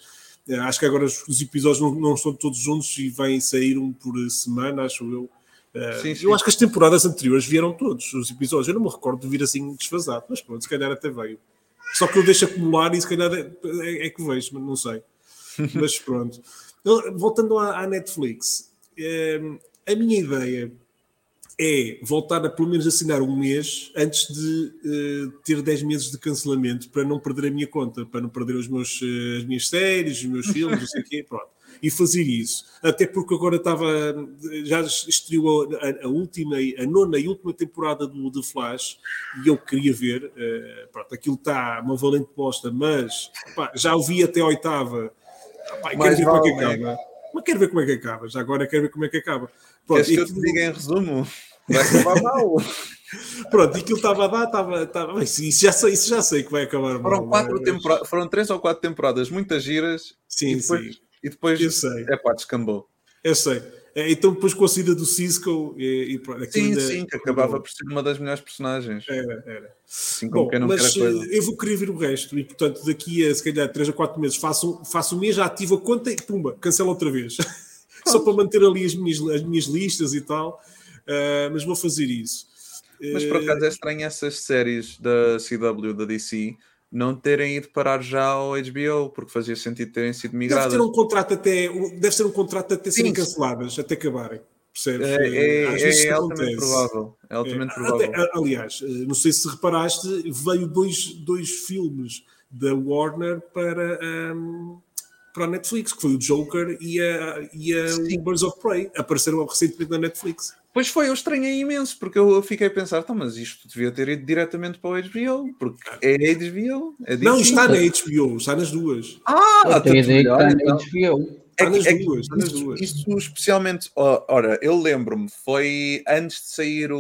[SPEAKER 1] acho que agora os, os episódios não, não, estão todos juntos e vêm sair um por semana, acho eu. Uh, sim, sim. Eu acho que as temporadas anteriores vieram todos os episódios. Eu não me recordo de vir assim desfasado, mas pronto, se calhar até veio. Só que eu deixo acumular e se calhar é, é, é que vejo, mas não sei. Mas pronto. Voltando à, à Netflix, é, a minha ideia é voltar a pelo menos assinar um mês antes de uh, ter 10 meses de cancelamento para não perder a minha conta, para não perder os meus, uh, as minhas séries, os meus filmes, não sei o quê, pronto e fazer isso. Até porque agora estava, já estreou a, a, última, a nona e última temporada do The Flash e eu queria ver. Uh, pronto, aquilo está uma valente posta, mas pá, já ouvi até a oitava. Pá, quero ver como é que acaba. Mas quero ver como é que acaba. Já agora quero ver como é que acaba.
[SPEAKER 2] Pronto, Queres que eu te diga em resumo? Vai acabar mal.
[SPEAKER 1] Pronto, e aquilo estava a dar, estava. estava isso, já sei, isso já sei que vai acabar
[SPEAKER 2] foram mal. Quatro mas... temporadas, foram três ou quatro temporadas muitas giras.
[SPEAKER 1] Sim, e depois,
[SPEAKER 2] sim e depois eu sei. é pá, descambou.
[SPEAKER 1] Eu sei. É, então, depois com a saída do Cisco e, e
[SPEAKER 2] sim, ainda... sim, que acabava por ser uma das melhores personagens.
[SPEAKER 1] Era, era.
[SPEAKER 2] Assim como Bom, quem não mas coisa.
[SPEAKER 1] Eh, eu vou querer ver o resto e, portanto, daqui a se calhar 3 ou 4 meses faço, faço um mês, já ativo a conta e pumba, cancelo outra vez. Só para manter ali as minhas, as minhas listas e tal. Uh, mas vou fazer isso.
[SPEAKER 2] Mas por acaso é estranho essas séries da CW, da DC não terem ido parar já ao HBO, porque fazia sentido terem sido migradas.
[SPEAKER 1] Deve ter um contrato até, deve ser um contrato até serem canceladas, até acabarem. Percebes?
[SPEAKER 2] É, é, é, é altamente provável. É altamente é, provável.
[SPEAKER 1] Até, aliás, eh, não sei se reparaste, veio dois, dois filmes da Warner para, um, para a Netflix, que foi o Joker e a, e a Birds of Prey. Apareceram recentemente na Netflix.
[SPEAKER 2] Pois foi, eu estranhei imenso, porque eu fiquei a pensar, tá, mas isto devia ter ido diretamente para o HBO, porque é HBO. É
[SPEAKER 1] não, está na HBO, está nas duas.
[SPEAKER 2] Ah,
[SPEAKER 3] está na então. HBO.
[SPEAKER 2] Está nas é, duas, está nas duas. Isto, especialmente, ora, eu lembro-me, foi antes de sair o,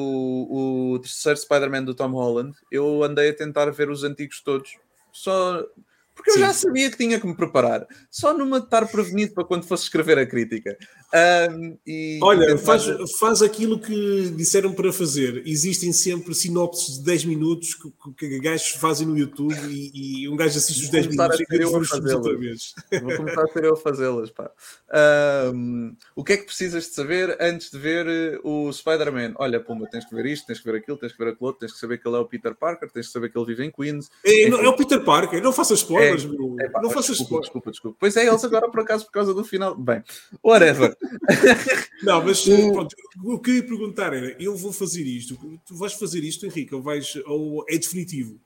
[SPEAKER 2] o terceiro Spider-Man do Tom Holland, eu andei a tentar ver os antigos todos. Só Porque eu Sim. já sabia que tinha que me preparar. Só numa estar prevenido para quando fosse escrever a crítica. Um,
[SPEAKER 1] e, Olha, faz, faz aquilo que disseram para fazer. Existem sempre sinopses de 10 minutos que, que gajos fazem no YouTube e, e um gajo assiste os 10 minutos e
[SPEAKER 2] eu a fazê outra vez. Vou começar a ser eu a fazê-las. Um, o que é que precisas de saber antes de ver eh, o Spider-Man? Olha, Pumba, tens que ver isto, tens que ver aquilo, tens que ver aquilo outro, tens que saber que ele é o Peter Parker, tens que saber que ele vive em Queens.
[SPEAKER 1] É, é o Peter Parker, não faças spoiler spoilers, é, é, pá, não faças
[SPEAKER 2] desculpa, desculpa, desculpa. Pois é, eles agora por acaso por causa do final. Bem, whatever.
[SPEAKER 1] não, mas pronto, o que eu ia perguntar era: eu vou fazer isto, tu vais fazer isto, Henrique, ou, vais, ou é definitivo?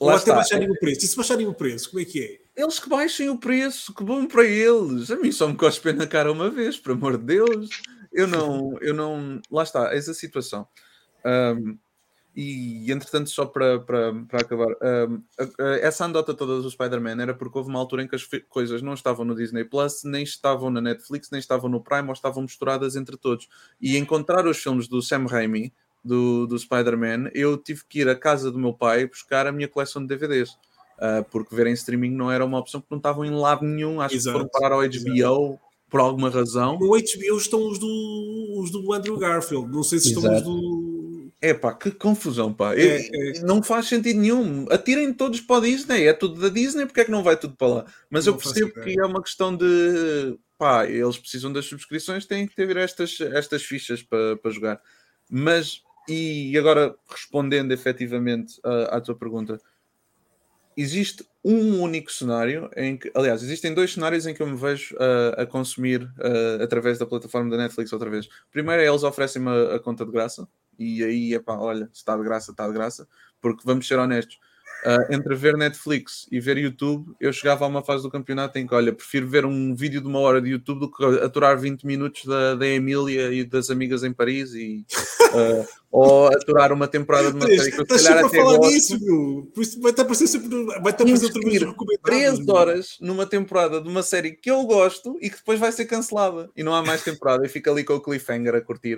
[SPEAKER 1] Lá ou até baixarem o preço. E se baixarem o preço, como é que é?
[SPEAKER 2] Eles que baixem o preço, que bom para eles. A mim só me cospem na cara uma vez, por amor de Deus. Eu não, eu não. Lá está, essa situação. Um, e entretanto, só para, para, para acabar, um, essa andota toda do Spider-Man era porque houve uma altura em que as coisas não estavam no Disney Plus, nem estavam na Netflix, nem estavam no Prime, ou estavam misturadas entre todos. E encontrar os filmes do Sam Raimi, do, do Spider-Man, eu tive que ir à casa do meu pai buscar a minha coleção de DVDs. Uh, porque ver em streaming não era uma opção, porque não estavam em lado nenhum. Acho exato, que foram parar ao HBO. Exato por alguma razão.
[SPEAKER 1] No HBO estão os do, os do Andrew Garfield, não sei se estão Exato. os do.
[SPEAKER 2] É pá, que confusão, pá. É, é. Não faz sentido nenhum. Atirem todos para a Disney, é tudo da Disney, porque é que não vai tudo para lá? Mas não eu percebo que é uma questão de pá, eles precisam das subscrições, têm que ter estas, estas fichas para, para jogar. Mas, e agora respondendo efetivamente à, à tua pergunta, existe um único cenário em que, aliás, existem dois cenários em que eu me vejo uh, a consumir uh, através da plataforma da Netflix outra vez. Primeiro é eles oferecem-me a, a, conta de graça, e aí, epá, olha, se está de graça, está de graça, porque vamos ser honestos, Uh, entre ver Netflix e ver YouTube, eu chegava a uma fase do campeonato em que, olha, prefiro ver um vídeo de uma hora de YouTube do que aturar 20 minutos da, da Emília e das amigas em Paris e, uh, ou aturar uma temporada de uma série que eu se calhar até
[SPEAKER 1] falar. Disso, meu. Por isso vai-te aparecer sempre, vai-te aparecer outra vez
[SPEAKER 2] 3 horas numa temporada de uma série que eu gosto e que depois vai ser cancelada e não há mais temporada e fica ali com o cliffhanger a curtir.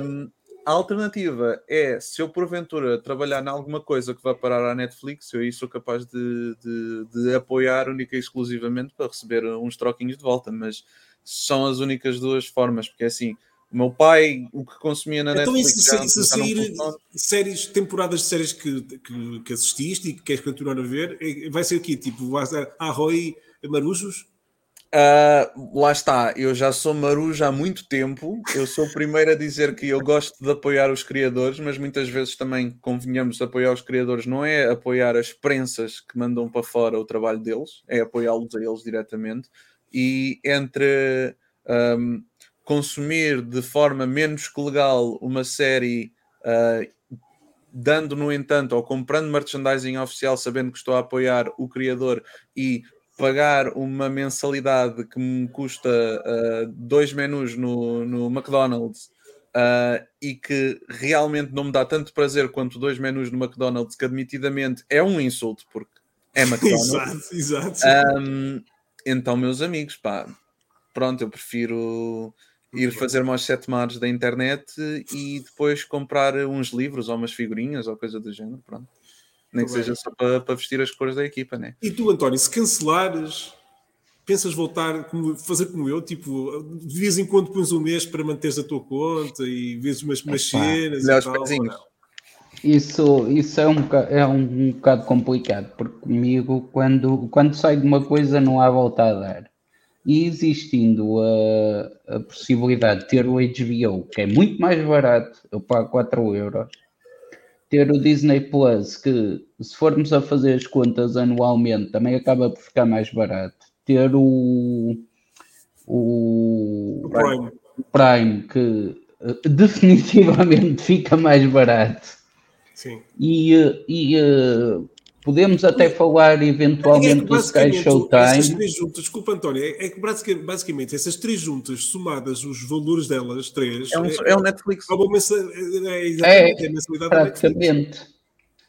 [SPEAKER 2] Um, a alternativa é, se eu porventura trabalhar em alguma coisa que vá parar à Netflix, eu aí sou capaz de, de, de, apoiar única e exclusivamente para receber uns troquinhos de volta, mas são as únicas duas formas, porque é assim, o meu pai, o que consumia na então, Netflix... Então,
[SPEAKER 1] se, se sair séries, temporadas de séries que, que, que, assististe e que queres continuar a ver, é, vai ser aqui, tipo, vai ser Arroy Marujos?
[SPEAKER 2] Uh, lá está, eu já sou maruja há muito tempo. Eu sou o primeiro a dizer que eu gosto de apoiar os criadores, mas muitas vezes também convenhamos apoiar os criadores, não é apoiar as prensas que mandam para fora o trabalho deles, é apoiá-los a eles diretamente. E entre um, consumir de forma menos que legal uma série, uh, dando, no entanto, ou comprando merchandising oficial, sabendo que estou a apoiar o criador e pagar uma mensalidade que me custa uh, dois menus no, no McDonald's uh, e que realmente não me dá tanto prazer quanto dois menus no McDonald's, que admitidamente é um insulto, porque é McDonald's.
[SPEAKER 1] exato, exato.
[SPEAKER 2] Um, então, meus amigos, pá, pronto, eu prefiro ir fazer mais sete mares da internet e depois comprar uns livros ou umas figurinhas ou coisa do género, pronto. Nem que seja só para, para, vestir as cores da equipa, né?
[SPEAKER 1] E tu, António, se cancelares, pensas voltar, como, fazer como eu, tipo, de vez em quando pões um mês para manteres a tua conta e vês umas, umas cenas e tal,
[SPEAKER 3] isso, isso é, um, é um, um bocado complicado, porque comigo, quando, quando sai de uma coisa, não há volta a dar. E existindo a, a possibilidade de ter o HBO, que é muito mais barato, eu pago 4 euros, ter o Disney Plus, que se formos a fazer as contas anualmente, também acaba por ficar mais barato. Ter o, o, o Prime. Prime, que uh, definitivamente fica mais barato.
[SPEAKER 1] Sim.
[SPEAKER 3] E, eh, e uh, Podemos até falar eventualmente é do Sky Showtime. Essas
[SPEAKER 1] três juntas, desculpa António, é, é que basicamente essas três juntas, somadas os valores delas, três.
[SPEAKER 2] É um, é, é um Netflix.
[SPEAKER 1] É, uma mensa, é, exatamente,
[SPEAKER 3] é, a mensalidade praticamente.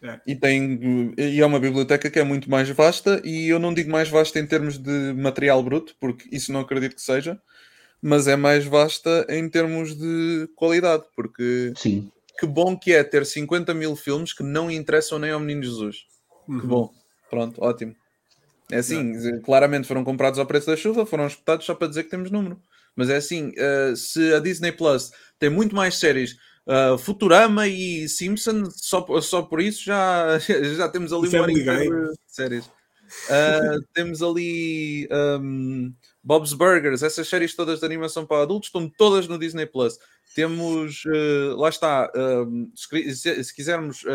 [SPEAKER 2] É. E, tem, e é uma biblioteca que é muito mais vasta, e eu não digo mais vasta em termos de material bruto, porque isso não acredito que seja, mas é mais vasta em termos de qualidade, porque
[SPEAKER 3] Sim.
[SPEAKER 2] que bom que é ter 50 mil filmes que não interessam nem ao Menino Jesus. Uhum. Que bom. Pronto, ótimo. É assim, claramente foram comprados ao preço da chuva, foram espetados só para dizer que temos número. Mas é assim, uh, se a Disney Plus tem muito mais séries, uh, Futurama e Simpson, só, só por isso já, já temos ali uma de séries. Uh, temos ali um, Bob's Burgers, essas séries todas de animação para adultos estão todas no Disney Plus. Temos, lá está, uh, se, se, quisermos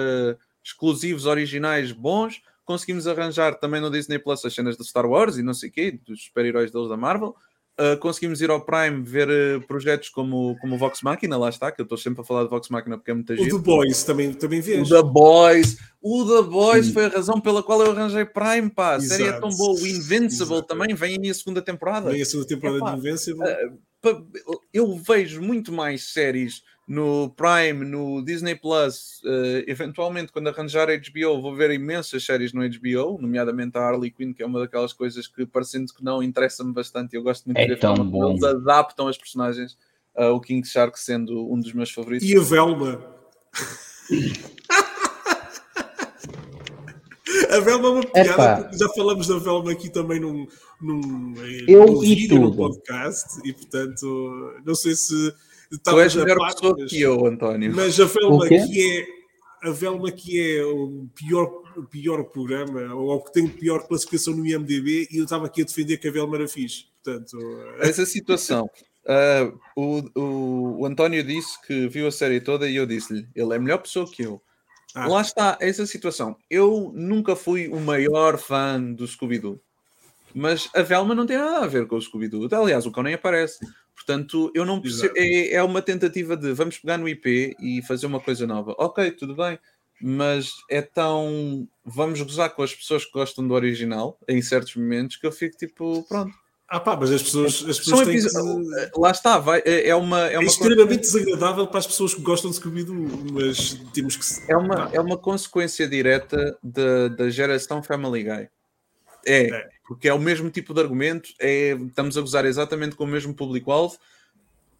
[SPEAKER 2] exclusivos originais bons, conseguimos arranjar também no Disney Plus as cenas de Star Wars e não sei o quê, dos super-heróis deles da Marvel. Uh, conseguimos ir ao Prime ver uh, projetos como, como Vox Machina, lá está, que eu estou sempre a falar de Vox Machina porque é muita gente.
[SPEAKER 1] O The Boys também, também vês.
[SPEAKER 2] O The Boys, o The Boys hum. foi a razão pela qual eu arranjei Prime, pá. A série é tão boa. O Invincible Exato. também vem aí a segunda temporada.
[SPEAKER 1] Vem a segunda temporada Epá, de Invincible.
[SPEAKER 2] Uh, eu vejo muito mais séries no Prime, no Disney Plus, uh, eventualmente quando arranjar HBO, vou ver imensas séries no HBO, nomeadamente a Harley Quinn, que é uma daquelas coisas que, parecendo que não, interessa-me bastante. Eu gosto muito
[SPEAKER 3] é
[SPEAKER 2] de ver
[SPEAKER 3] tão
[SPEAKER 2] como eles adaptam as personagens, uh, o King Shark sendo um dos meus favoritos.
[SPEAKER 1] E a Velma. a Velma é uma piada, porque já falamos da Velma aqui também num, num,
[SPEAKER 3] eu num vídeo,
[SPEAKER 1] no podcast, e portanto, não sei se
[SPEAKER 2] Tu és melhor parte, pessoa mas, que eu, António.
[SPEAKER 1] Mas a Velma que é a Velma que é o pior, o pior programa, ou que tem pior classificação no IMDB, e eu estava aqui a defender que a Velma era fixe. Portanto,
[SPEAKER 2] essa situação. Uh, o, o, o, António disse que viu a série toda e eu disse-lhe: ele é a melhor pessoa que eu. Ah. Lá está, essa situação. Eu nunca fui o maior fã do Scooby-Doo, mas a Velma não tem nada a ver com o Scooby-Doo. Aliás, o cão nem aparece. Portanto, eu não percebo. É, é, uma tentativa de vamos pegar no IP e fazer uma coisa nova. Ok, tudo bem, mas é tão. Vamos gozar com as pessoas que gostam do original em certos momentos que eu fico tipo, pronto.
[SPEAKER 1] Ah pá, mas as pessoas, as pessoas têm que...
[SPEAKER 2] Lá está, vai, é, é uma... É,
[SPEAKER 1] é
[SPEAKER 2] uma
[SPEAKER 1] extremamente desagradável para as pessoas que gostam de Scooby-Doo, mas temos que...
[SPEAKER 2] É uma, é uma consequência direta da, da geração Family Guy. É, é, porque é o mesmo tipo de argumento, é, estamos a gozar exatamente com o mesmo público-alvo.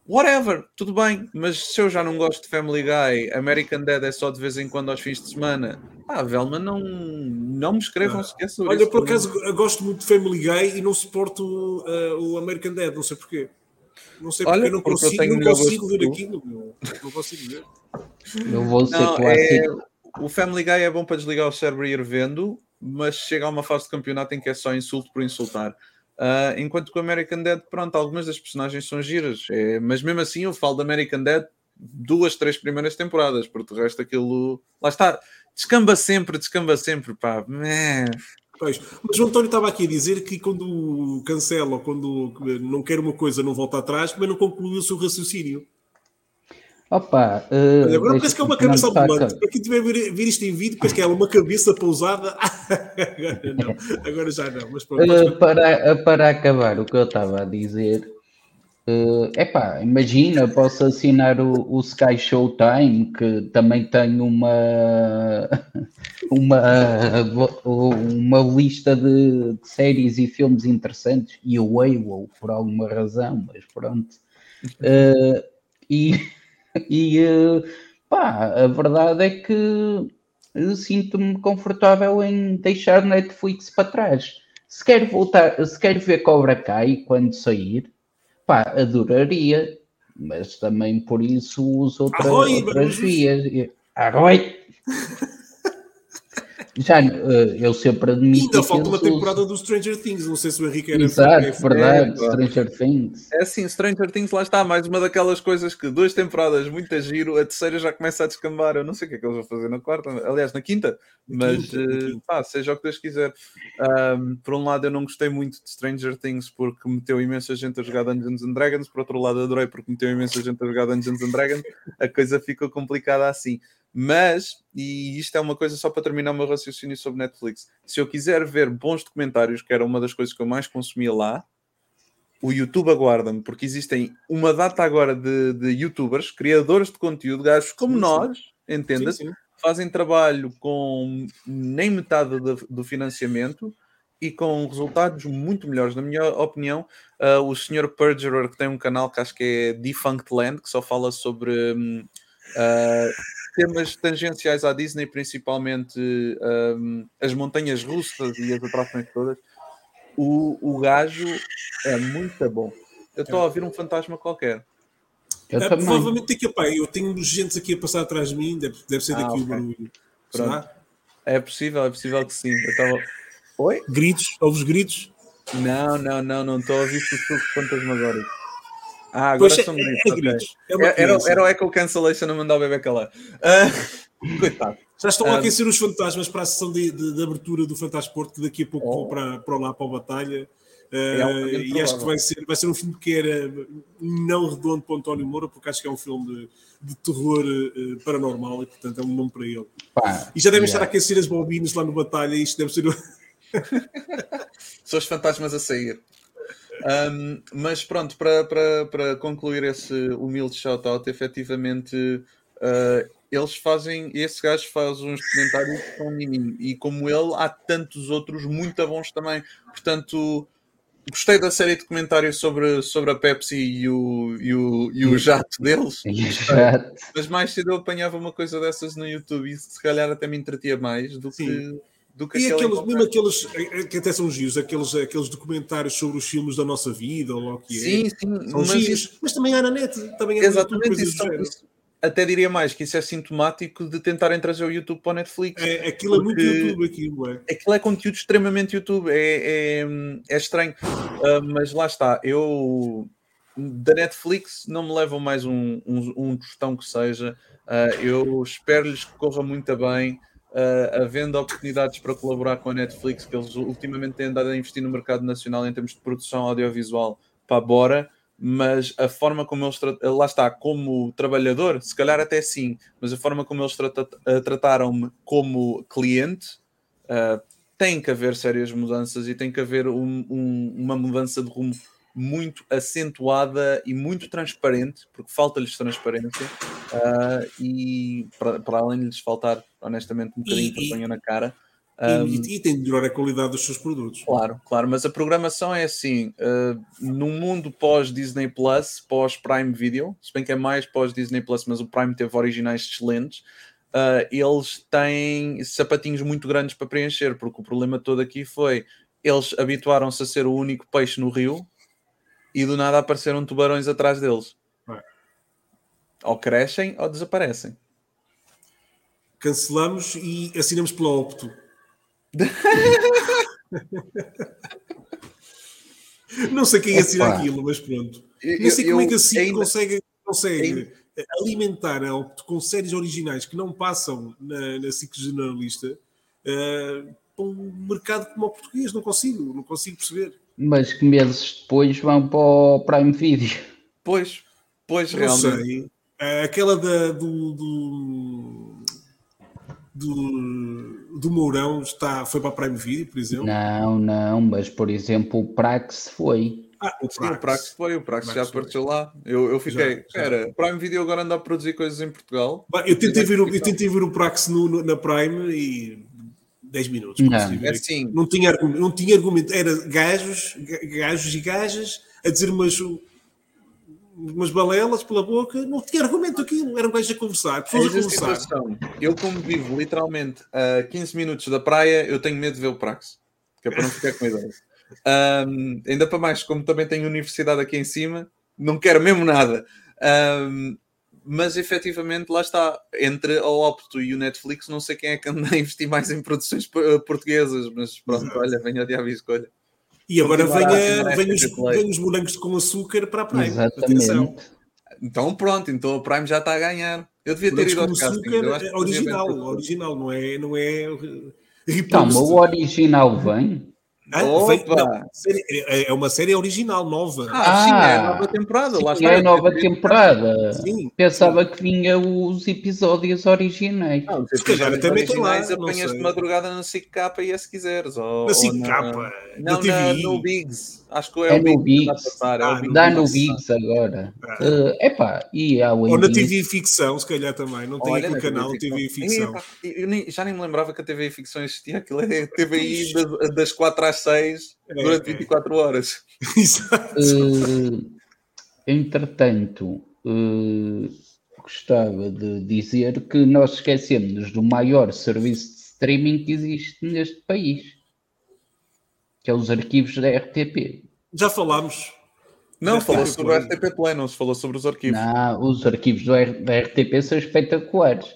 [SPEAKER 2] Whatever, tudo bem, mas se eu já não gosto de Family Guy, American Dad é só de vez em quando aos fins de semana. Ah, Velma, não, não me escrevam sequer sobre
[SPEAKER 1] Olha, isso. por acaso, eu gosto muito de Family Guy e não suporto uh, o American Dad, não sei porquê. Não sei porque Olha, não porque consigo, não consigo ver aquilo. Não consigo ver.
[SPEAKER 3] Eu vou ser
[SPEAKER 2] não, é, o Family Guy é bom para desligar o cérebro e ir vendo mas chega a uma fase de campeonato em que é só insulto por insultar. Uh, enquanto que o American Dead, pronto, algumas das personagens são giras, é, mas mesmo assim eu falo de American Dead duas, três primeiras temporadas, porque o resto aquilo lá está, descamba sempre, descamba sempre, pá.
[SPEAKER 1] Pois, mas o António estava aqui a dizer que quando cancela ou quando não quer uma coisa não volta atrás, mas não conclui o seu raciocínio.
[SPEAKER 3] Opa, uh,
[SPEAKER 1] agora parece que é uma cabeça ambulante. Para quem tiver a ver, ver isto em vídeo, parece que é uma cabeça pousada. agora não, agora já não. Mas pronto,
[SPEAKER 3] uh, para, para acabar o que eu estava a dizer, uh, epá, imagina, posso assinar o, o Sky Showtime, que também tem uma, uma, uma lista de, de séries e filmes interessantes, e o Weibo, por alguma razão, mas pronto. Uh, e e pá, a verdade é que sinto-me confortável em deixar Netflix para trás. Se quer voltar, se quer ver Cobra Kai quando sair, pá, adoraria, mas também por isso uso outra, Arroi, outras vias. Arroi! Já, eh, eu sempre admito.
[SPEAKER 1] Ainda falta uma temporada do Stranger Things, não sei se o Henrique era.
[SPEAKER 3] Exato, é, verdade, é, Stranger Things.
[SPEAKER 2] É assim, Stranger Things lá está, mais uma daquelas coisas que duas temporadas, muito a giro, a terceira já começa a descambar. Eu não sei o que é que eles vão fazer na quarta, aliás, na quinta, mas quinta, uh, pá, seja o que Deus quiser. Um, por um lado, eu não gostei muito de Stranger Things porque meteu imensa gente a jogar Dungeons and Dragons, por outro lado, adorei porque meteu imensa gente a jogar Dungeons and Dragons. A coisa ficou complicada assim. Mas, e isto é uma coisa só para terminar o meu raciocínio sobre Netflix, se eu quiser ver bons documentários, que era uma das coisas que eu mais consumia lá, o YouTube aguarda-me, porque existem uma data agora de, de youtubers, criadores de conteúdo, gajos como sim, nós, entenda-se, fazem trabalho com nem metade do, do, financiamento e com resultados muito melhores, na minha opinião. Uh, o Sr. Perjurer, que tem um canal que acho que é Defunct Land, que só fala sobre. uh, temas tangenciais à Disney, principalmente um, as montanhas russas e as atrações todas. o, o gajo é muito bom. Eu estou a ouvir um fantasma qualquer.
[SPEAKER 3] Eu
[SPEAKER 1] É,
[SPEAKER 3] também.
[SPEAKER 1] provavelmente tem que eu tenho gente aqui a passar atrás de mim, deve, deve ser
[SPEAKER 2] Ah,
[SPEAKER 1] daqui
[SPEAKER 2] ok.
[SPEAKER 1] o barulho.
[SPEAKER 2] Pronto. É possível, é possível que sim. Eu estava. Oi?
[SPEAKER 1] Gritos, ouves gritos?
[SPEAKER 2] Não, não, não, não estou a ouvir sussurros fantasmagóricos. Ah, agora
[SPEAKER 1] Pois é,
[SPEAKER 2] são
[SPEAKER 1] é,
[SPEAKER 2] gritos.
[SPEAKER 1] é
[SPEAKER 2] ok.
[SPEAKER 1] gritos. É
[SPEAKER 2] Era, era, o Echo Cancellation a mandar o bebê calar. Ah, coitado.
[SPEAKER 1] Já estão a
[SPEAKER 2] Ah,
[SPEAKER 1] aquecer os fantasmas para a sessão de, de- de abertura do Fantasporto, que daqui a pouco
[SPEAKER 2] Oh.
[SPEAKER 1] vão para, para lá para a batalha.
[SPEAKER 2] É
[SPEAKER 1] Ah,
[SPEAKER 2] altamente
[SPEAKER 1] e acho que vai ser, vai ser um filme que era não redondo para o António Moura, porque acho que é um filme de, de terror eh, paranormal e, portanto, é um nome para ele.
[SPEAKER 3] Pá,
[SPEAKER 1] E já devem
[SPEAKER 3] yeah.
[SPEAKER 1] estar a aquecer as bobinas lá no Batalha, e isto deve ser.
[SPEAKER 2] São os fantasmas a sair. Um, mas pronto, para, para, para concluir esse humilde shout-out, efetivamente uh, eles fazem, esse gajo faz uns comentários que são mínimo e como ele, há tantos outros muito bons também. Portanto, gostei da série de comentários sobre, sobre a Pepsi e o, e o, e o jato deles. Mas mais cedo eu apanhava uma coisa dessas no YouTube e se calhar até me entretia mais do que, do que
[SPEAKER 1] E
[SPEAKER 2] aquele
[SPEAKER 1] aqueles, mesmo aqueles, eh, que até são giros, aqueles, aqueles documentários sobre os filmes da nossa vida, ou o que é.
[SPEAKER 2] Sim, sim,
[SPEAKER 1] São
[SPEAKER 2] mas
[SPEAKER 1] mas também há na net, também há no YouTube,
[SPEAKER 2] Exatamente, isso, até diria mais que isso é sintomático de tentarem trazer o YouTube para o Netflix.
[SPEAKER 1] É, aquilo é muito YouTube, aquilo é.
[SPEAKER 2] Aquilo é conteúdo extremamente YouTube, é, é, é estranho. Ah, mas lá está, eu da Netflix não me levam mais um, um, um tostão que seja. Ah, eu espero-lhes que corra muito bem. Ah, havendo oportunidades para colaborar com a Netflix, que eles ultimamente têm andado a investir no mercado nacional em termos de produção audiovisual, para bora, mas a forma como eles tra- lá está, como trabalhador, se calhar até sim, mas a forma como eles ah, trataram-me como cliente, ah, tem que haver sérias mudanças e tem que haver um- um- uma mudança de rumo muito acentuada e muito transparente, porque falta-lhes transparência ah, e para, para além de lhes faltar, honestamente, um bocadinho de vergonha na cara.
[SPEAKER 1] E-
[SPEAKER 2] ah,
[SPEAKER 1] e, e tem de melhorar a qualidade dos seus produtos.
[SPEAKER 2] Claro, claro, mas a programação é assim: uh, num mundo pós-Disney Plus, pós-Prime Video, se bem que é mais pós-Disney Plus, mas o Prime teve originais excelentes, uh, eles têm sapatinhos muito grandes para preencher, porque o problema todo aqui foi eles habituaram-se a ser o único peixe no rio e do nada apareceram tubarões atrás deles.
[SPEAKER 1] É.
[SPEAKER 2] Ou crescem ou desaparecem.
[SPEAKER 1] Cancelamos e assinamos pela Opto. Não sei quem assina
[SPEAKER 3] Opa.
[SPEAKER 1] aquilo, mas pronto.
[SPEAKER 2] Eu-
[SPEAKER 1] Não sei como é
[SPEAKER 2] eu
[SPEAKER 1] que assim
[SPEAKER 2] ainda-
[SPEAKER 1] consegue, consegue
[SPEAKER 2] ainda-
[SPEAKER 1] alimentar a Opto com séries originais que não passam na, na SIC generalista eh, para um mercado como o português. Não consigo, não consigo perceber.
[SPEAKER 3] Mas que meses depois vão para o Prime Video.
[SPEAKER 2] Pois, pois
[SPEAKER 1] Não
[SPEAKER 2] realmente.
[SPEAKER 1] sei. Eh, aquela da, do, do, do, do Mourão está, foi para a Prime Video, por exemplo.
[SPEAKER 3] Não, não, mas por exemplo o Prax foi.
[SPEAKER 1] Ah, o
[SPEAKER 2] Sim, o Prax foi, o Prax já
[SPEAKER 1] Prax foi.
[SPEAKER 2] apareceu lá. Eu, eu fiquei,
[SPEAKER 1] Já, já.
[SPEAKER 2] espera, Prime Video agora anda a produzir coisas em Portugal.
[SPEAKER 1] Bah, Eu tentei ver, o- eu tentei ver o Prax no- no- na Prime e 10 minutos.
[SPEAKER 3] Não.
[SPEAKER 2] É assim,
[SPEAKER 1] Não tinha, argumento, não tinha argumento. Era gajos, ga- gajos e gajas a dizer umas, umas balelas pela boca. Não tinha argumento aquilo. Eram gajos a conversar, pessoas a conversar.
[SPEAKER 2] situação. Eu, como vivo literalmente a 15 minutos da praia, eu tenho medo de ver o Prax, que é para não ficar com ideias. Ahm, ainda para mais, como também tenho universidade aqui em cima, não quero mesmo nada. Ahm, mas efetivamente, lá está, entre a Opto e o Netflix, não sei quem é que anda a investir mais em produções po- portuguesas, mas pronto,
[SPEAKER 1] Exato.
[SPEAKER 2] olha, venha a diabo e escolha.
[SPEAKER 1] E agora
[SPEAKER 2] a
[SPEAKER 1] a- vem,
[SPEAKER 2] esta
[SPEAKER 1] os, vem os morangos com açúcar para a Prime. Atenção.
[SPEAKER 3] Exatamente.
[SPEAKER 2] Então pronto, então o Prime já está a ganhar. Eu devia ter ido
[SPEAKER 1] com
[SPEAKER 2] aos castings.
[SPEAKER 1] açúcar
[SPEAKER 2] eu acho
[SPEAKER 1] é original. Original, não é, não é.
[SPEAKER 3] Calma, o original vem.
[SPEAKER 1] Ah,
[SPEAKER 2] Opa!
[SPEAKER 1] vem- não, série- é é uma série original, nova.
[SPEAKER 2] Ah, sim, é a
[SPEAKER 3] Ah,
[SPEAKER 2] nova temporada. lá
[SPEAKER 3] Sim,
[SPEAKER 2] está.
[SPEAKER 3] é a nova temporada.
[SPEAKER 1] Sim.
[SPEAKER 3] Pensava que vinha os episódios originais.
[SPEAKER 2] Não, os
[SPEAKER 1] Se calhar
[SPEAKER 2] episódios
[SPEAKER 1] até metem lá,
[SPEAKER 2] apanhas de madrugada na SIC Capa e é se quiseres. Ou,
[SPEAKER 1] Na
[SPEAKER 2] ou
[SPEAKER 1] 5 capa,
[SPEAKER 2] Não,
[SPEAKER 1] na TV.
[SPEAKER 2] na, no Bigs. Acho que é,
[SPEAKER 3] É
[SPEAKER 2] o
[SPEAKER 3] no
[SPEAKER 2] é o
[SPEAKER 1] Ah,
[SPEAKER 2] Bigs
[SPEAKER 3] Dá no. Bigs agora.
[SPEAKER 1] Ah.
[SPEAKER 3] Eh, epá, e ao
[SPEAKER 1] Ou na TV Ficção, se calhar também. Não tem
[SPEAKER 2] Olha,
[SPEAKER 1] o canal TV Ficção.
[SPEAKER 2] Epá, eu nem- já nem me lembrava que a TV Ficção existia. Aquilo é TVI das, das 4 às 6
[SPEAKER 1] É,
[SPEAKER 2] durante
[SPEAKER 1] é.
[SPEAKER 2] 24 horas.
[SPEAKER 1] Exato.
[SPEAKER 3] Eh, entretanto, eh, gostava de dizer que nós esquecemos do maior serviço de streaming que existe neste país, que é os arquivos da RTP.
[SPEAKER 1] Já falámos.
[SPEAKER 2] Não, falou sobre o RTP Play, não se falou sobre os arquivos.
[SPEAKER 3] Não, os arquivos do R, da RTP são espetaculares.